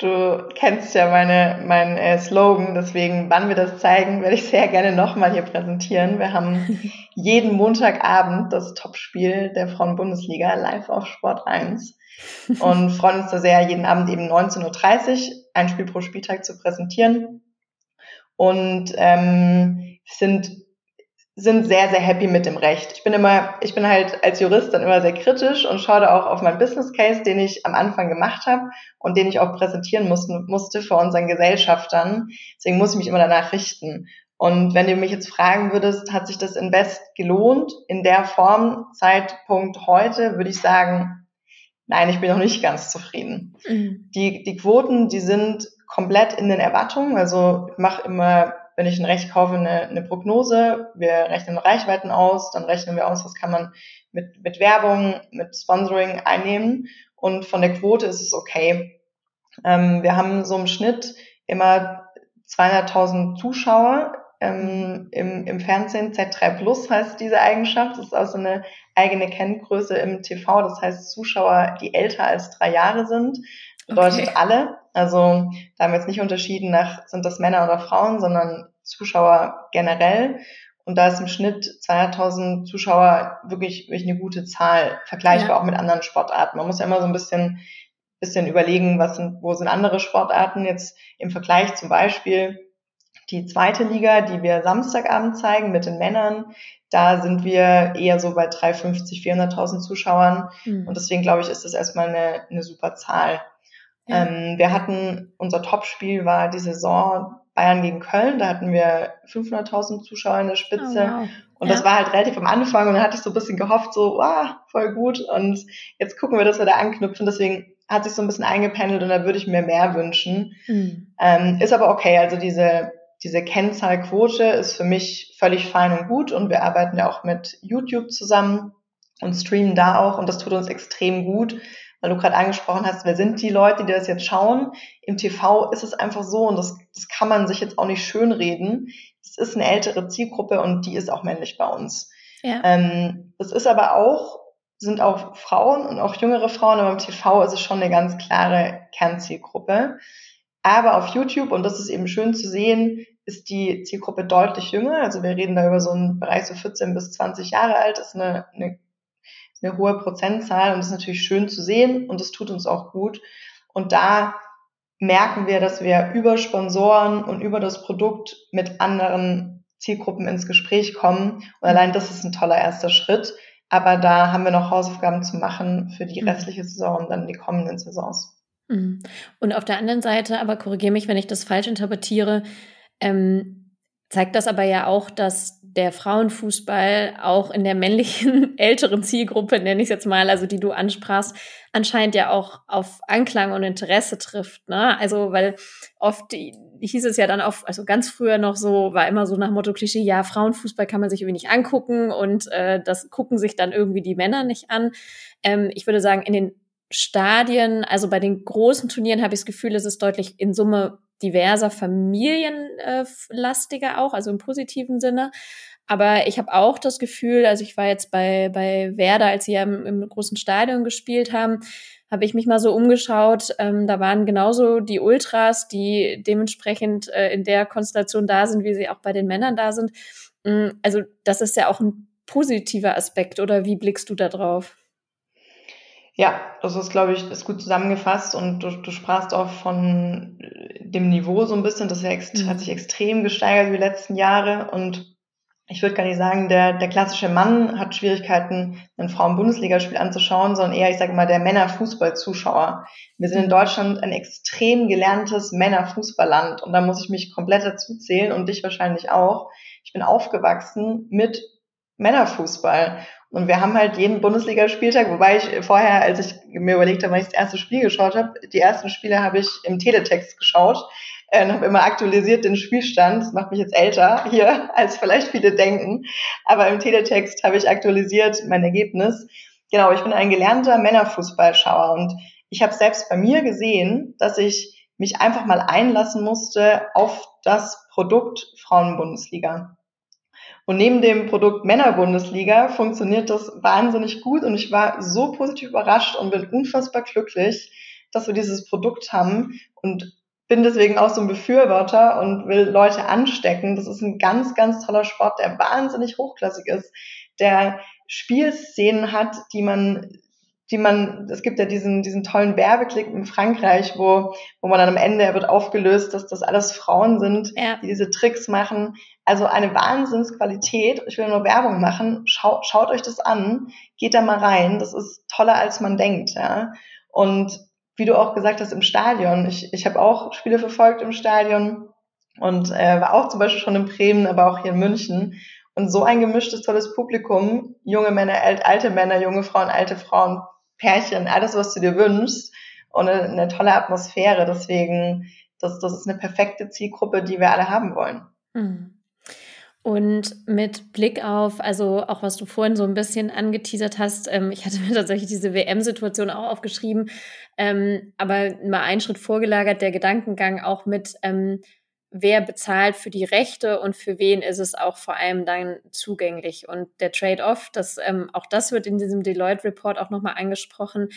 Du kennst ja meine, mein äh, Slogan, deswegen, wann wir das zeigen, werde ich sehr gerne nochmal hier präsentieren. Wir haben jeden Montagabend das Topspiel der Frauen-Bundesliga live auf Sport 1 und freuen uns da sehr, jeden Abend eben 19.30 Uhr ein Spiel pro Spieltag zu präsentieren und ähm, sind sind sehr, sehr happy mit dem Recht. Ich bin immer, ich bin halt als Jurist dann immer sehr kritisch und schaue da auch auf meinen Business Case, den ich am Anfang gemacht habe und den ich auch präsentieren musste, musste vor unseren Gesellschaftern. Deswegen muss ich mich immer danach richten. Und wenn du mich jetzt fragen würdest, hat sich das Invest gelohnt in der Form, Zeitpunkt heute, würde ich sagen, nein, ich bin noch nicht ganz zufrieden. Mhm. Die, die Quoten, die sind komplett in den Erwartungen. Also ich mache immer wenn ich ein Recht kaufe, eine, eine Prognose. Wir rechnen Reichweiten aus, dann rechnen wir aus, was kann man mit, mit Werbung, mit Sponsoring einnehmen. Und von der Quote ist es okay. Ähm, wir haben so im Schnitt immer 200.000 Zuschauer ähm, im, im Fernsehen. Z3 Plus heißt diese Eigenschaft. Das ist auch so eine eigene Kenngröße im TV. Das heißt Zuschauer, die älter als drei Jahre sind. Bedeutet okay. alle. Also da haben wir jetzt nicht unterschieden nach, sind das Männer oder Frauen, sondern Zuschauer generell. Und da ist im Schnitt 200.000 Zuschauer wirklich, wirklich eine gute Zahl, vergleichbar ja. auch mit anderen Sportarten. Man muss ja immer so ein bisschen, bisschen überlegen, was sind, wo sind andere Sportarten jetzt im Vergleich zum Beispiel die zweite Liga, die wir Samstagabend zeigen mit den Männern. Da sind wir eher so bei 350, 400.000 Zuschauern. Mhm. Und deswegen glaube ich, ist das erstmal eine, eine super Zahl. Ja. Ähm, wir hatten, unser Topspiel war die Saison Bayern gegen Köln, da hatten wir 500.000 Zuschauer in der Spitze. Oh, wow. Und ja. das war halt relativ am Anfang und dann hatte ich so ein bisschen gehofft, so, wow, voll gut. Und jetzt gucken wir, dass wir da anknüpfen. Deswegen hat sich so ein bisschen eingependelt und da würde ich mir mehr wünschen. Mhm. Ähm, ist aber okay, also diese, diese Kennzahlquote ist für mich völlig fein und gut und wir arbeiten ja auch mit YouTube zusammen und streamen da auch und das tut uns extrem gut, weil du gerade angesprochen hast, wer sind die Leute, die das jetzt schauen? Im TV ist es einfach so und das, das kann man sich jetzt auch nicht schönreden. Es ist eine ältere Zielgruppe und die ist auch männlich bei uns. Ja. Ähm, es ist aber auch, sind auch Frauen und auch jüngere Frauen, aber im TV ist es schon eine ganz klare Kernzielgruppe. Aber auf YouTube, und das ist eben schön zu sehen, ist die Zielgruppe deutlich jünger. Also wir reden da über so einen Bereich so 14 bis 20 Jahre alt, das ist eine, eine eine hohe Prozentzahl und das ist natürlich schön zu sehen und das tut uns auch gut. Und da merken wir, dass wir über Sponsoren und über das Produkt mit anderen Zielgruppen ins Gespräch kommen. Und allein das ist ein toller erster Schritt. Aber da haben wir noch Hausaufgaben zu machen für die mhm. restliche Saison und dann die kommenden Saisons. Mhm. Und auf der anderen Seite, aber korrigiere mich, wenn ich das falsch interpretiere, ähm, zeigt das aber ja auch, dass der Frauenfußball auch in der männlichen älteren Zielgruppe, nenne ich es jetzt mal, also die du ansprachst, anscheinend ja auch auf Anklang und Interesse trifft. Ne? Also, weil oft hieß es ja dann auch, also ganz früher noch so, war immer so nach Motto Klischee, ja, Frauenfußball kann man sich irgendwie nicht angucken und äh, das gucken sich dann irgendwie die Männer nicht an. Ähm, ich würde sagen, in den Stadien, also bei den großen Turnieren habe ich das Gefühl, es ist deutlich in Summe diverser, familienlastiger auch, also im positiven Sinne. Aber ich habe auch das Gefühl, also ich war jetzt bei, bei Werder, als sie ja im, im großen Stadion gespielt haben, habe ich mich mal so umgeschaut. Ähm, da waren genauso die Ultras, die dementsprechend äh, in der Konstellation da sind, wie sie auch bei den Männern da sind. Mm, also das ist ja auch ein positiver Aspekt, oder wie blickst du da drauf? Ja, das ist, glaube ich, ist gut zusammengefasst und du, du sprachst auch von dem Niveau so ein bisschen, das mhm. hat sich extrem gesteigert über die letzten Jahre und ich würde gar nicht sagen, der, der klassische Mann hat Schwierigkeiten, ein Frauen-Bundesligaspiel anzuschauen, sondern eher, ich sage mal, der Männerfußballzuschauer. Wir sind in mhm. Deutschland ein extrem gelerntes Männerfußballland und da muss ich mich komplett dazu zählen und dich wahrscheinlich auch. Ich bin aufgewachsen mit Männerfußball. Und wir haben halt jeden Bundesligaspieltag, wobei ich vorher, als ich mir überlegt habe, wann ich das erste Spiel geschaut habe, die ersten Spiele habe ich im Teletext geschaut äh, und habe immer aktualisiert den Spielstand. Das macht mich jetzt älter hier, als vielleicht viele denken. Aber im Teletext habe ich aktualisiert mein Ergebnis. Genau, ich bin ein gelernter Männerfußballschauer und ich habe selbst bei mir gesehen, dass ich mich einfach mal einlassen musste auf das Produkt Frauenbundesliga. Und neben dem Produkt Männerbundesliga funktioniert das wahnsinnig gut und ich war so positiv überrascht und bin unfassbar glücklich, dass wir dieses Produkt haben und bin deswegen auch so ein Befürworter und will Leute anstecken. Das ist ein ganz, ganz toller Sport, der wahnsinnig hochklassig ist, der Spielszenen hat, die man die man, es gibt ja diesen, diesen tollen Werbeklick in Frankreich, wo, wo man dann am Ende er wird aufgelöst, dass das alles Frauen sind, ja. die diese Tricks machen. Also eine Wahnsinnsqualität. Ich will nur Werbung machen. Schaut, schaut euch das an. Geht da mal rein. Das ist toller, als man denkt, ja. Und wie du auch gesagt hast, im Stadion. Ich, ich habe auch Spiele verfolgt im Stadion und äh, war auch zum Beispiel schon in Bremen, aber auch hier in München. Und so ein gemischtes, tolles Publikum, junge Männer, alte Männer, junge Frauen, alte Frauen, Pärchen, alles, was du dir wünschst und eine, eine tolle Atmosphäre. Deswegen, das, das ist eine perfekte Zielgruppe, die wir alle haben wollen. Mhm. Und mit Blick auf, also auch was du vorhin so ein bisschen angeteasert hast, ähm, ich hatte mir tatsächlich diese WM-Situation auch aufgeschrieben, ähm, aber mal einen Schritt vorgelagert, der Gedankengang auch mit, ähm, wer bezahlt für die Rechte und für wen ist es auch vor allem dann zugänglich. Und der Trade-off, das, ähm, auch das wird in diesem Deloitte-Report auch nochmal angesprochen,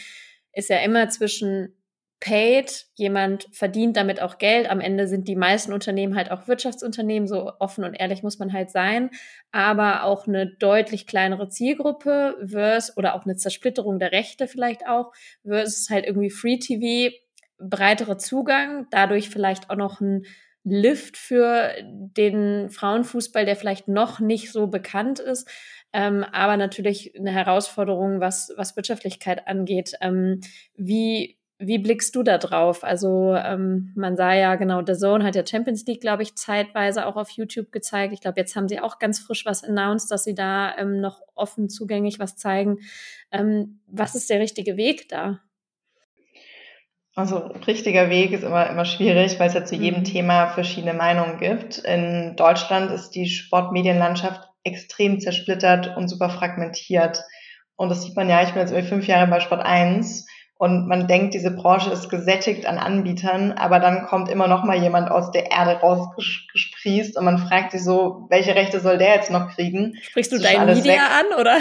ist ja immer zwischen paid, jemand verdient damit auch Geld. Am Ende sind die meisten Unternehmen halt auch Wirtschaftsunternehmen, so offen und ehrlich muss man halt sein, aber auch eine deutlich kleinere Zielgruppe versus oder auch eine Zersplitterung der Rechte vielleicht auch versus halt irgendwie Free TV, breiterer Zugang, dadurch vielleicht auch noch ein Lift für den Frauenfußball, der vielleicht noch nicht so bekannt ist, ähm, aber natürlich eine Herausforderung, was, was Wirtschaftlichkeit angeht. Ähm, wie, wie blickst du da drauf? Also ähm, man sah ja genau, The Zone hat ja Champions League, glaube ich, zeitweise auch auf YouTube gezeigt. Ich glaube, jetzt haben sie auch ganz frisch was announced, dass sie da ähm, noch offen zugänglich was zeigen. Ähm, was ist der richtige Weg da? Also richtiger Weg ist immer, immer schwierig, weil es ja zu jedem mhm. Thema verschiedene Meinungen gibt. In Deutschland ist die Sportmedienlandschaft extrem zersplittert und super fragmentiert. Und das sieht man ja, ich bin jetzt irgendwie fünf Jahre bei Sport 1 und man denkt, diese Branche ist gesättigt an Anbietern, aber dann kommt immer noch mal jemand aus der Erde rausgesprießt und man fragt sich so, welche Rechte soll der jetzt noch kriegen? Sprichst du dein Media weg. an, oder?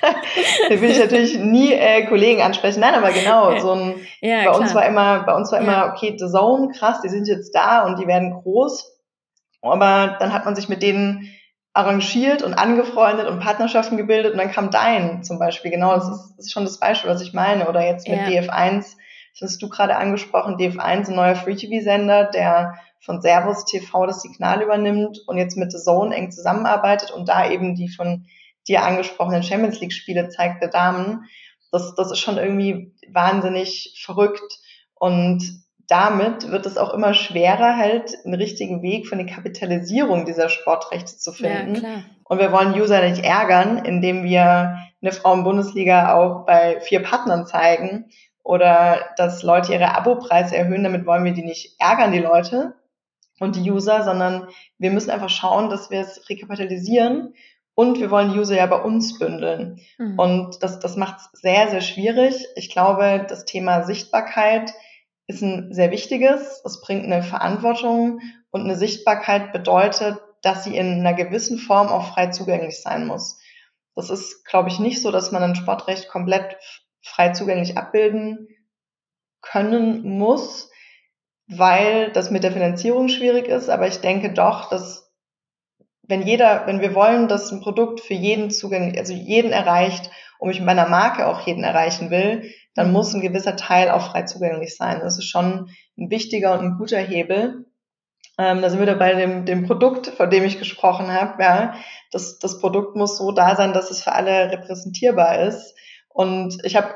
da will ich natürlich nie äh, Kollegen ansprechen. Nein, aber genau, so ein, ja, bei klar. uns war immer, bei uns war immer, ja. okay, The Zone, krass, die sind jetzt da und die werden groß. Aber dann hat man sich mit denen arrangiert und angefreundet und Partnerschaften gebildet und dann kam dein zum Beispiel. Genau, das ist, das ist schon das Beispiel, was ich meine. Oder jetzt mit ja. DF1, das hast du gerade angesprochen, DF1, ein neuer Free-TV-Sender, der von Servus TV das Signal übernimmt und jetzt mit The Zone eng zusammenarbeitet und da eben die von dir angesprochenen Champions League-Spiele zeigt der Damen. Das, das ist schon irgendwie wahnsinnig verrückt und damit wird es auch immer schwerer, halt einen richtigen Weg für eine Kapitalisierung dieser Sportrechte zu finden. Ja, klar. Und wir wollen User nicht ärgern, indem wir eine Frauen-Bundesliga auch bei vier Partnern zeigen oder dass Leute ihre Abopreise erhöhen. Damit wollen wir die nicht ärgern, die Leute und die User, sondern wir müssen einfach schauen, dass wir es rekapitalisieren und wir wollen User ja bei uns bündeln. Mhm. Und das, das macht es sehr, sehr schwierig. Ich glaube, das Thema Sichtbarkeit ist ein sehr wichtiges. Es bringt eine Verantwortung und eine Sichtbarkeit bedeutet, dass sie in einer gewissen Form auch frei zugänglich sein muss. Das ist, glaube ich, nicht so, dass man ein Sportrecht komplett frei zugänglich abbilden können muss, weil das mit der Finanzierung schwierig ist. Aber ich denke doch, dass wenn jeder, wenn wir wollen, dass ein Produkt für jeden zugänglich, also jeden erreicht und ich mit meiner Marke auch jeden erreichen will, dann muss ein gewisser Teil auch frei zugänglich sein. Das ist schon ein wichtiger und ein guter Hebel. Ähm, da sind wir dabei dem, dem Produkt, von dem ich gesprochen habe. Ja, das, das Produkt muss so da sein, dass es für alle repräsentierbar ist. Und ich habe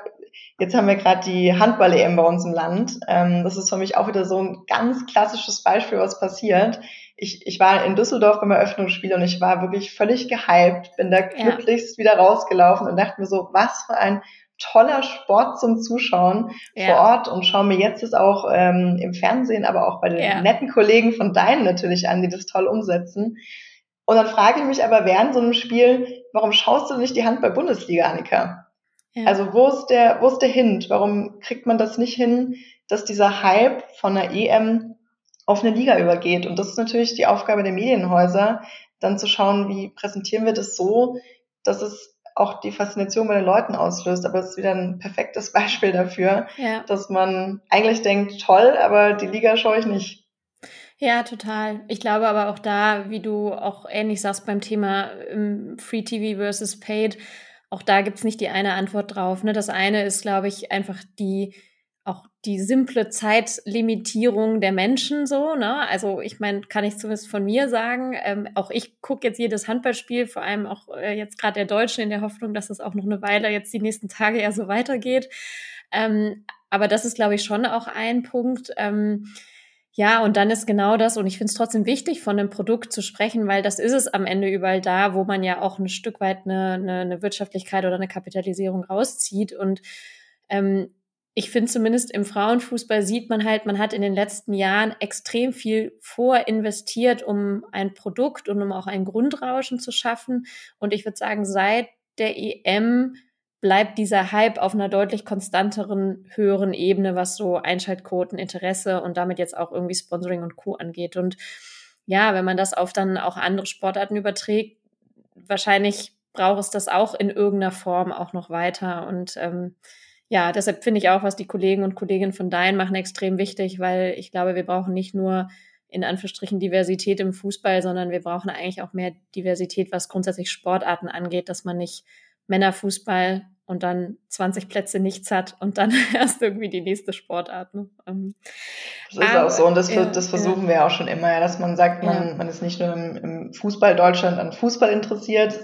Jetzt haben wir gerade die Handball-EM bei uns im Land. Ähm, das ist für mich auch wieder so ein ganz klassisches Beispiel, was passiert. Ich, ich war in Düsseldorf beim Eröffnungsspiel und ich war wirklich völlig gehypt, bin da glücklichst ja. wieder rausgelaufen und dachte mir so, was für ein toller Sport zum Zuschauen ja. vor Ort und schaue mir jetzt das auch ähm, im Fernsehen, aber auch bei den ja. netten Kollegen von deinen natürlich an, die das toll umsetzen. Und dann frage ich mich aber während so einem Spiel, warum schaust du nicht die Handball-Bundesliga, Annika? Ja. Also wo ist der, wo ist der Hint? Warum kriegt man das nicht hin, dass dieser Hype von der EM auf eine Liga übergeht? Und das ist natürlich die Aufgabe der Medienhäuser, dann zu schauen, wie präsentieren wir das so, dass es auch die Faszination bei den Leuten auslöst. Aber es ist wieder ein perfektes Beispiel dafür, ja. dass man eigentlich denkt, toll, aber die Liga schaue ich nicht. Ja, total. Ich glaube aber auch da, wie du auch ähnlich sagst beim Thema ähm, Free TV versus Paid, auch da gibt's nicht die eine Antwort drauf. Ne? Das eine ist, glaube ich, einfach die die simple Zeitlimitierung der Menschen so. Ne? Also ich meine, kann ich zumindest von mir sagen, ähm, auch ich gucke jetzt jedes Handballspiel, vor allem auch äh, jetzt gerade der Deutschen in der Hoffnung, dass es auch noch eine Weile jetzt die nächsten Tage ja so weitergeht. Ähm, aber das ist, glaube ich, schon auch ein Punkt. Ähm, ja, und dann ist genau das, und ich finde es trotzdem wichtig, von einem Produkt zu sprechen, weil das ist es am Ende überall da, wo man ja auch ein Stück weit eine, eine, eine Wirtschaftlichkeit oder eine Kapitalisierung rauszieht. Und ähm, ich finde zumindest im Frauenfußball sieht man halt, man hat in den letzten Jahren extrem viel vorinvestiert, um ein Produkt und um auch ein Grundrauschen zu schaffen. Und ich würde sagen, seit der EM bleibt dieser Hype auf einer deutlich konstanteren, höheren Ebene, was so Einschaltquoten, Interesse und damit jetzt auch irgendwie Sponsoring und Co. angeht. Und ja, wenn man das auf dann auch andere Sportarten überträgt, wahrscheinlich braucht es das auch in irgendeiner Form auch noch weiter. Und ähm, ja, deshalb finde ich auch, was die Kollegen und Kolleginnen von Dein machen, extrem wichtig, weil ich glaube, wir brauchen nicht nur in Anführungsstrichen Diversität im Fußball, sondern wir brauchen eigentlich auch mehr Diversität, was grundsätzlich Sportarten angeht, dass man nicht Männerfußball und dann 20 Plätze nichts hat und dann erst irgendwie die nächste Sportart. Ne? Ähm, das ist aber, auch so und das, ja, das versuchen ja. wir auch schon immer, ja, dass man sagt, man, ja. man ist nicht nur im, im Fußball Deutschland an Fußball interessiert,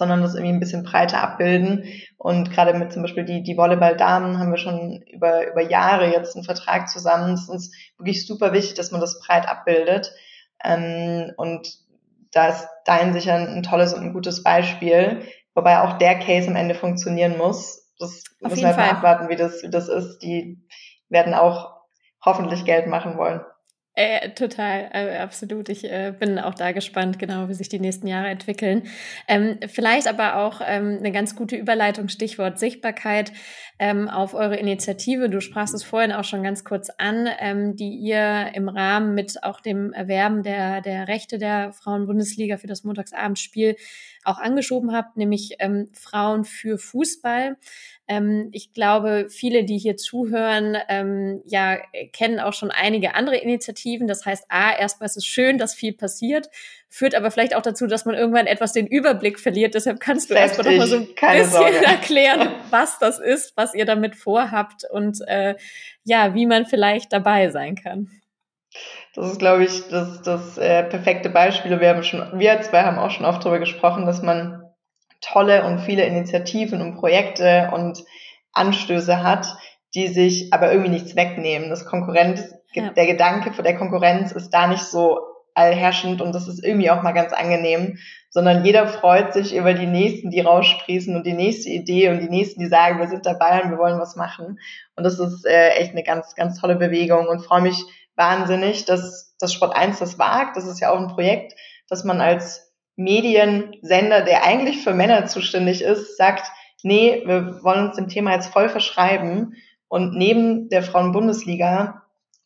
sondern das irgendwie ein bisschen breiter abbilden. Und gerade mit zum Beispiel die, die Volleyball-Damen haben wir schon über, über Jahre jetzt einen Vertrag zusammen. Es ist uns wirklich super wichtig, dass man das breit abbildet. Ähm, und da ist Dein sicher ein tolles und ein gutes Beispiel, Wobei auch der Case am Ende funktionieren muss. Das Auf müssen wir einfach abwarten, wie das, wie das ist. Die werden auch hoffentlich Geld machen wollen. Äh, total, äh, absolut. Ich äh, bin auch da gespannt, genau, wie sich die nächsten Jahre entwickeln. Ähm, vielleicht aber auch ähm, eine ganz gute Überleitung, Stichwort Sichtbarkeit ähm, auf eure Initiative. Du sprachst es vorhin auch schon ganz kurz an, ähm, die ihr im Rahmen mit auch dem Erwerben der, der Rechte der Frauenbundesliga für das Montagsabendspiel auch angeschoben habt, nämlich ähm, Frauen für Fußball. Ähm, ich glaube, viele, die hier zuhören, ähm, ja, kennen auch schon einige andere Initiativen. Das heißt, A, erstmal ist es schön, dass viel passiert, führt aber vielleicht auch dazu, dass man irgendwann etwas den Überblick verliert. Deshalb kannst du erstmal noch mal so ein bisschen Sorge. erklären, was das ist, was ihr damit vorhabt und äh, ja, wie man vielleicht dabei sein kann. Das ist, glaube ich, das, das äh, perfekte Beispiel. Wir haben schon, wir zwei haben auch schon oft darüber gesprochen, dass man tolle und viele Initiativen und Projekte und Anstöße hat, die sich aber irgendwie nichts wegnehmen. Das Konkurrenz, ja. der Gedanke von der Konkurrenz ist da nicht so allherrschend und das ist irgendwie auch mal ganz angenehm, sondern jeder freut sich über die nächsten, die raussprießen und die nächste Idee und die nächsten, die sagen, wir sind dabei und wir wollen was machen. Und das ist äh, echt eine ganz, ganz tolle Bewegung und freue mich wahnsinnig, dass das Sport 1 das wagt. Das ist ja auch ein Projekt, dass man als Mediensender, der eigentlich für Männer zuständig ist, sagt, nee, wir wollen uns dem Thema jetzt voll verschreiben. Und neben der Frauenbundesliga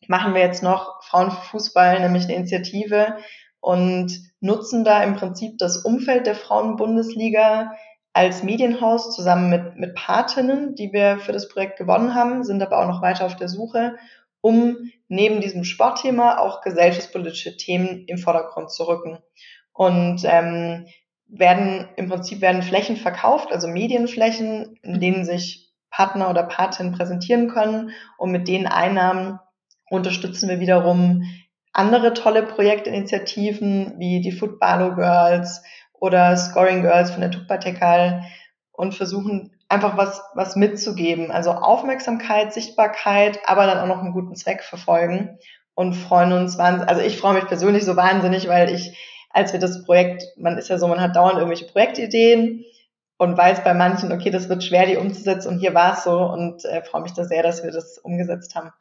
machen wir jetzt noch Frauenfußball, nämlich eine Initiative und nutzen da im Prinzip das Umfeld der Frauenbundesliga als Medienhaus zusammen mit, mit Patinnen, die wir für das Projekt gewonnen haben, sind aber auch noch weiter auf der Suche, um neben diesem Sportthema auch gesellschaftspolitische Themen im Vordergrund zu rücken. Und ähm, werden im Prinzip werden Flächen verkauft, also Medienflächen, in denen sich Partner oder Patinnen präsentieren können. Und mit den Einnahmen unterstützen wir wiederum andere tolle Projektinitiativen wie die Footballo Girls oder Scoring Girls von der Tuppertekal und versuchen einfach was, was mitzugeben. Also Aufmerksamkeit, Sichtbarkeit, aber dann auch noch einen guten Zweck verfolgen und freuen uns wahnsinnig. Also ich freue mich persönlich so wahnsinnig, weil ich, als wir das Projekt, man ist ja so, man hat dauernd irgendwelche Projektideen und weiß bei manchen, okay, das wird schwer, die umzusetzen und hier war es so und äh, freue mich da sehr, dass wir das umgesetzt haben.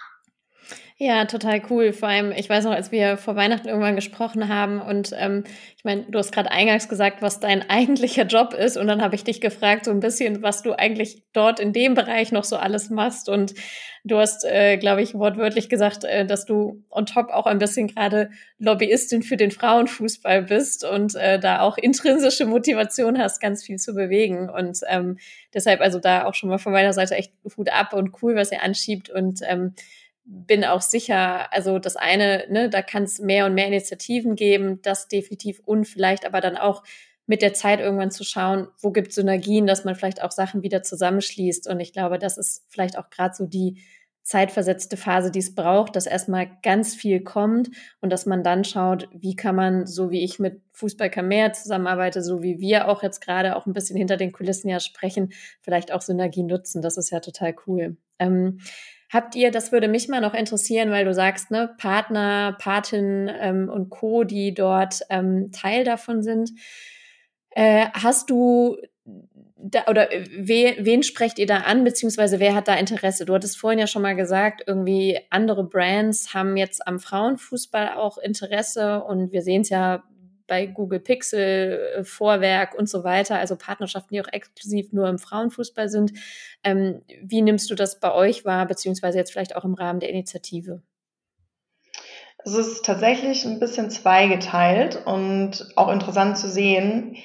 Ja, total cool. Vor allem, ich weiß noch, als wir vor Weihnachten irgendwann gesprochen haben und ähm, ich meine, du hast gerade eingangs gesagt, was dein eigentlicher Job ist. Und dann habe ich dich gefragt so ein bisschen, was du eigentlich dort in dem Bereich noch so alles machst. Und du hast, äh, glaube ich, wortwörtlich gesagt, äh, dass du on top auch ein bisschen gerade Lobbyistin für den Frauenfußball bist und äh, da auch intrinsische Motivation hast, ganz viel zu bewegen. Und ähm, deshalb also da auch schon mal von meiner Seite echt Hut ab und cool, was ihr anschiebt. Und ähm, bin auch sicher, also das eine, ne, da kann es mehr und mehr Initiativen geben, das definitiv und vielleicht aber dann auch mit der Zeit irgendwann zu schauen, wo gibt Synergien, dass man vielleicht auch Sachen wieder zusammenschließt. Und ich glaube, das ist vielleicht auch gerade so die zeitversetzte Phase, die es braucht, dass erstmal ganz viel kommt und dass man dann schaut, wie kann man, so wie ich mit Fußball kann mehr zusammenarbeite, so wie wir auch jetzt gerade auch ein bisschen hinter den Kulissen ja sprechen, vielleicht auch Synergien nutzen. Das ist ja total cool. Ähm, Habt ihr, das würde mich mal noch interessieren, weil du sagst, ne, Partner, Patin ähm, und Co., die dort ähm, Teil davon sind. Äh, hast du da, oder we, wen sprecht ihr da an, beziehungsweise wer hat da Interesse? Du hattest vorhin ja schon mal gesagt, irgendwie andere Brands haben jetzt am Frauenfußball auch Interesse und wir sehen es ja bei Google Pixel, äh, Vorwerk und so weiter, also Partnerschaften, die auch exklusiv nur im Frauenfußball sind. Ähm, wie nimmst du das bei euch wahr, beziehungsweise jetzt vielleicht auch im Rahmen der Initiative? Es ist tatsächlich ein bisschen zweigeteilt und auch interessant zu sehen.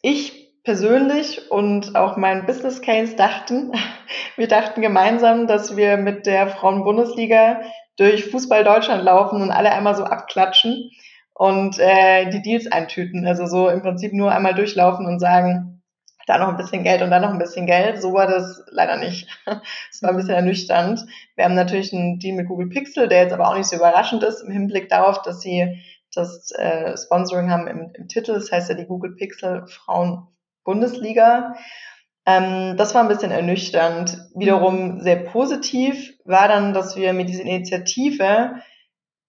Ich persönlich und auch mein Business Case dachten, wir dachten gemeinsam, dass wir mit der Frauenbundesliga durch Fußball Deutschland laufen und alle einmal so abklatschen und äh, die Deals eintüten. Also so im Prinzip nur einmal durchlaufen und sagen, da noch ein bisschen Geld und da noch ein bisschen Geld. So war das leider nicht. Es war ein bisschen ernüchternd. Wir haben natürlich einen Deal mit Google Pixel, der jetzt aber auch nicht so überraschend ist im Hinblick darauf, dass sie das äh, Sponsoring haben im, im Titel. Das heißt ja die Google Pixel Frauen Bundesliga. Ähm, das war ein bisschen ernüchternd. Wiederum sehr positiv war dann, dass wir mit dieser Initiative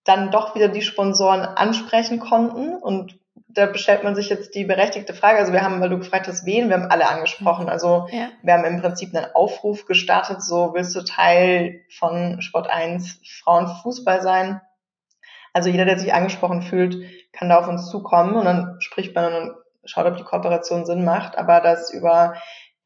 dann doch wieder die Sponsoren ansprechen konnten. Und da stellt man sich jetzt die berechtigte Frage. Also wir haben, weil du gefragt hast, wen, wir haben alle angesprochen. Also ja. wir haben im Prinzip einen Aufruf gestartet, so willst du Teil von Sport 1 Frauenfußball sein? Also jeder, der sich angesprochen fühlt, kann da auf uns zukommen und dann spricht man und schaut, ob die Kooperation Sinn macht. Aber das über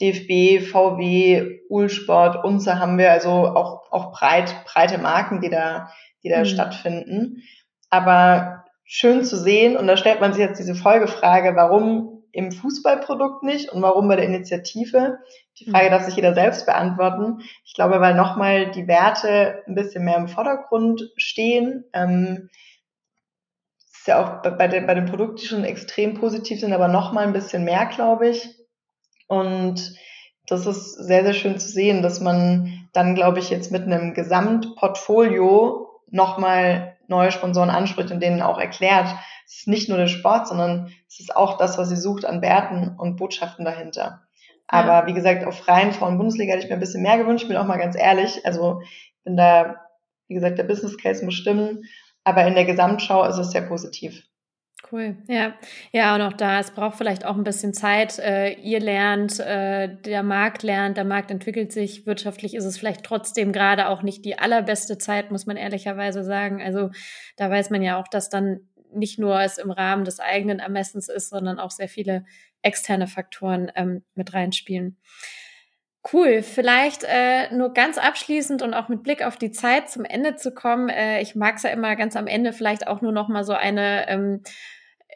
DFB, VW, Ulsport, Unser haben wir also auch, auch breit, breite Marken, die da die da mhm. stattfinden. Aber schön zu sehen, und da stellt man sich jetzt diese Folgefrage, warum im Fußballprodukt nicht und warum bei der Initiative? Die Frage mhm. darf sich jeder selbst beantworten. Ich glaube, weil nochmal die Werte ein bisschen mehr im Vordergrund stehen. Ähm, ist ja auch bei, den, bei den Produkten, die schon extrem positiv sind, aber nochmal ein bisschen mehr, glaube ich. Und das ist sehr, sehr schön zu sehen, dass man dann, glaube ich, jetzt mit einem Gesamtportfolio nochmal neue Sponsoren anspricht und denen auch erklärt, es ist nicht nur der Sport, sondern es ist auch das, was sie sucht an Werten und Botschaften dahinter. Aber ja. wie gesagt, auf freien Frauen-Bundesliga hätte ich mir ein bisschen mehr gewünscht, bin auch mal ganz ehrlich. Also bin da, wie gesagt, der Business Case muss stimmen, aber in der Gesamtschau ist es sehr positiv. Cool, ja. Ja, und auch da, es braucht vielleicht auch ein bisschen Zeit. Äh, ihr lernt, äh, der Markt lernt, der Markt entwickelt sich. Wirtschaftlich ist es vielleicht trotzdem gerade auch nicht die allerbeste Zeit, muss man ehrlicherweise sagen. Also da weiß man ja auch, dass dann nicht nur es im Rahmen des eigenen Ermessens ist, sondern auch sehr viele externe Faktoren ähm, mit reinspielen. Cool. Vielleicht äh, nur ganz abschließend und auch mit Blick auf die Zeit zum Ende zu kommen. Äh, ich mag es ja immer ganz am Ende vielleicht auch nur noch mal so eine ähm,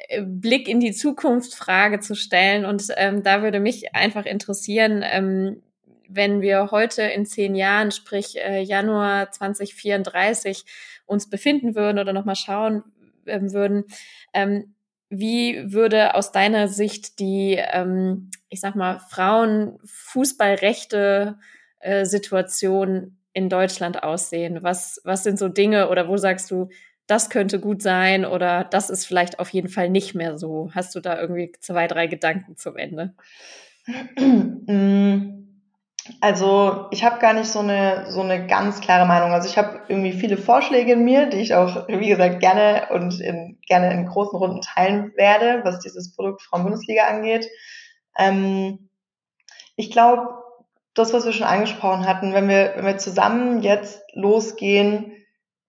äh, Blick in die Zukunft Frage zu stellen. Und ähm, da würde mich einfach interessieren, ähm, wenn wir heute in zehn Jahren, sprich äh, Januar 2034, uns befinden würden oder noch mal schauen ähm, würden, ähm, wie würde aus deiner Sicht die, ähm, ich sag mal, Frauen-Fußballrechte äh, Situation in Deutschland aussehen? Was, was sind so Dinge oder wo sagst du, das könnte gut sein oder das ist vielleicht auf jeden Fall nicht mehr so? Hast du da irgendwie zwei, drei Gedanken zum Ende? Also ich habe gar nicht so eine, so eine ganz klare Meinung. Also ich habe irgendwie viele Vorschläge in mir, die ich auch, wie gesagt, gerne und in, gerne in großen Runden teilen werde, was dieses Produkt Frauen-Bundesliga angeht. Ähm, ich glaube, das, was wir schon angesprochen hatten, wenn wir, wenn wir zusammen jetzt losgehen,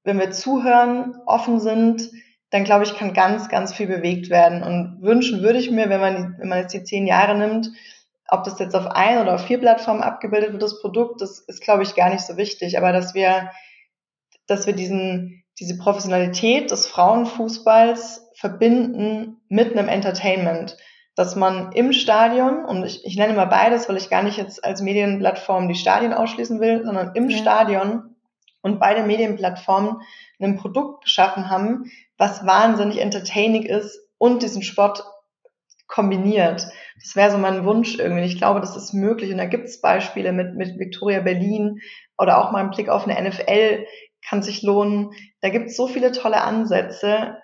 wenn wir zuhören, offen sind, dann glaube ich, kann ganz, ganz viel bewegt werden. Und wünschen würde ich mir, wenn man, wenn man jetzt die zehn Jahre nimmt, ob das jetzt auf ein oder auf vier Plattformen abgebildet wird, das Produkt, das ist, glaube ich, gar nicht so wichtig. Aber dass wir, dass wir diesen, diese Professionalität des Frauenfußballs verbinden mit einem Entertainment. Dass man im Stadion, und ich, ich nenne mal beides, weil ich gar nicht jetzt als Medienplattform die Stadien ausschließen will, sondern im ja. Stadion und beide Medienplattformen ein Produkt geschaffen haben, was wahnsinnig entertaining ist und diesen Sport kombiniert. Das wäre so mein Wunsch irgendwie. Ich glaube, das ist möglich. Und da gibt es Beispiele mit, mit Victoria Berlin oder auch mal ein Blick auf eine NFL kann sich lohnen. Da gibt es so viele tolle Ansätze.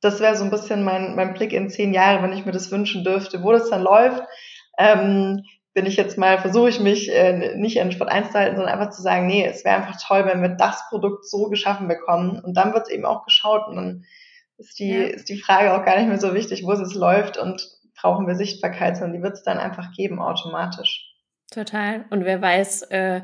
Das wäre so ein bisschen mein, mein Blick in zehn Jahre, wenn ich mir das wünschen dürfte. Wo das dann läuft, ähm, bin ich jetzt mal, versuche ich mich äh, nicht an Sport 1 zu halten, sondern einfach zu sagen, nee, es wäre einfach toll, wenn wir das Produkt so geschaffen bekommen. Und dann wird es eben auch geschaut und dann ist die, ja. ist die Frage auch gar nicht mehr so wichtig, wo es jetzt läuft und brauchen wir Sichtbarkeit, sondern die wird es dann einfach geben automatisch. Total. Und wer weiß, äh,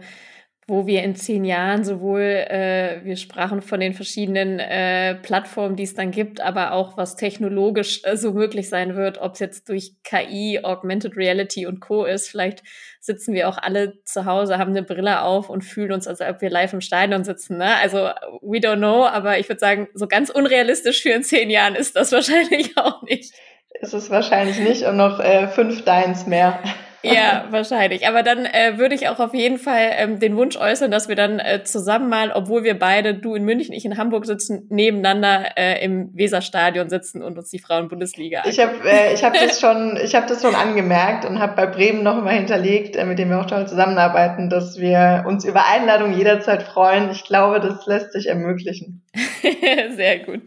wo wir in zehn Jahren sowohl, äh, wir sprachen von den verschiedenen äh, Plattformen, die es dann gibt, aber auch was technologisch äh, so möglich sein wird, ob es jetzt durch KI, Augmented Reality und Co. ist. Vielleicht sitzen wir auch alle zu Hause, haben eine Brille auf und fühlen uns, als ob wir live im Stadion sitzen. Ne? Also we don't know, aber ich würde sagen, so ganz unrealistisch für in zehn Jahren ist das wahrscheinlich auch nicht. Ist es wahrscheinlich nicht und noch äh, fünf Deins mehr. Ja, wahrscheinlich. Aber dann äh, würde ich auch auf jeden Fall ähm, den Wunsch äußern, dass wir dann äh, zusammen mal, obwohl wir beide, du in München, ich in Hamburg sitzen, nebeneinander äh, im Weserstadion sitzen und uns die Frauen-Bundesliga Ich habe äh, ich hab das schon, ich habe das schon angemerkt und habe bei Bremen noch immer hinterlegt, äh, mit dem wir auch toll zusammenarbeiten, dass wir uns über Einladungen jederzeit freuen. Ich glaube, das lässt sich ermöglichen. Sehr gut.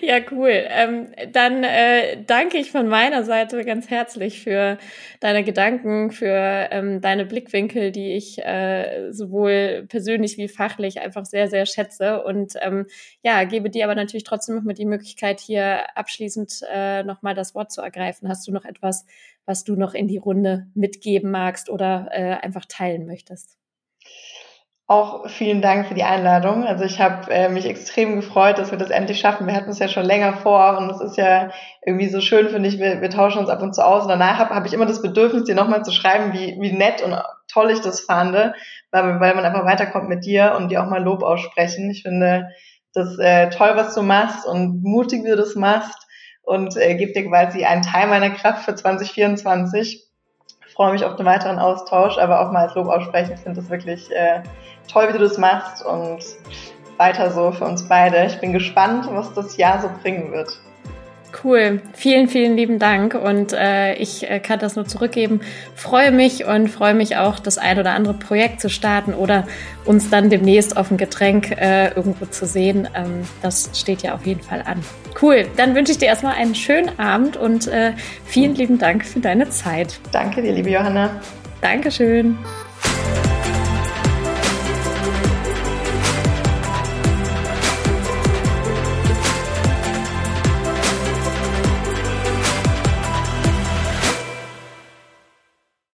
Ja, cool. Ähm, dann äh, danke ich von meiner Seite ganz herzlich für deine Gedanken, für ähm, deine Blickwinkel, die ich äh, sowohl persönlich wie fachlich einfach sehr, sehr schätze. Und ähm, ja, gebe dir aber natürlich trotzdem noch mal die Möglichkeit, hier abschließend äh, nochmal das Wort zu ergreifen. Hast du noch etwas, was du noch in die Runde mitgeben magst oder äh, einfach teilen möchtest? Auch vielen Dank für die Einladung. Also ich habe äh, mich extrem gefreut, dass wir das endlich schaffen. Wir hatten es ja schon länger vor und es ist ja irgendwie so schön, finde ich. Wir, wir tauschen uns ab und zu aus. Und danach habe hab ich immer das Bedürfnis, dir nochmal zu schreiben, wie, wie nett und toll ich das fand, weil, weil man einfach weiterkommt mit dir und dir auch mal Lob aussprechen. Ich finde das äh, toll, was du machst und mutig, wie du das machst und äh, gebe dir quasi einen Teil meiner Kraft für 2024 freue mich auf den weiteren Austausch, aber auch mal als Lob aussprechen. Ich finde das wirklich äh, toll, wie du das machst und weiter so für uns beide. Ich bin gespannt, was das Jahr so bringen wird. Cool, vielen, vielen lieben Dank und äh, ich äh, kann das nur zurückgeben. Freue mich und freue mich auch, das ein oder andere Projekt zu starten oder uns dann demnächst auf ein Getränk äh, irgendwo zu sehen. Ähm, das steht ja auf jeden Fall an. Cool, dann wünsche ich dir erstmal einen schönen Abend und äh, vielen lieben Dank für deine Zeit. Danke dir, liebe Johanna. Dankeschön.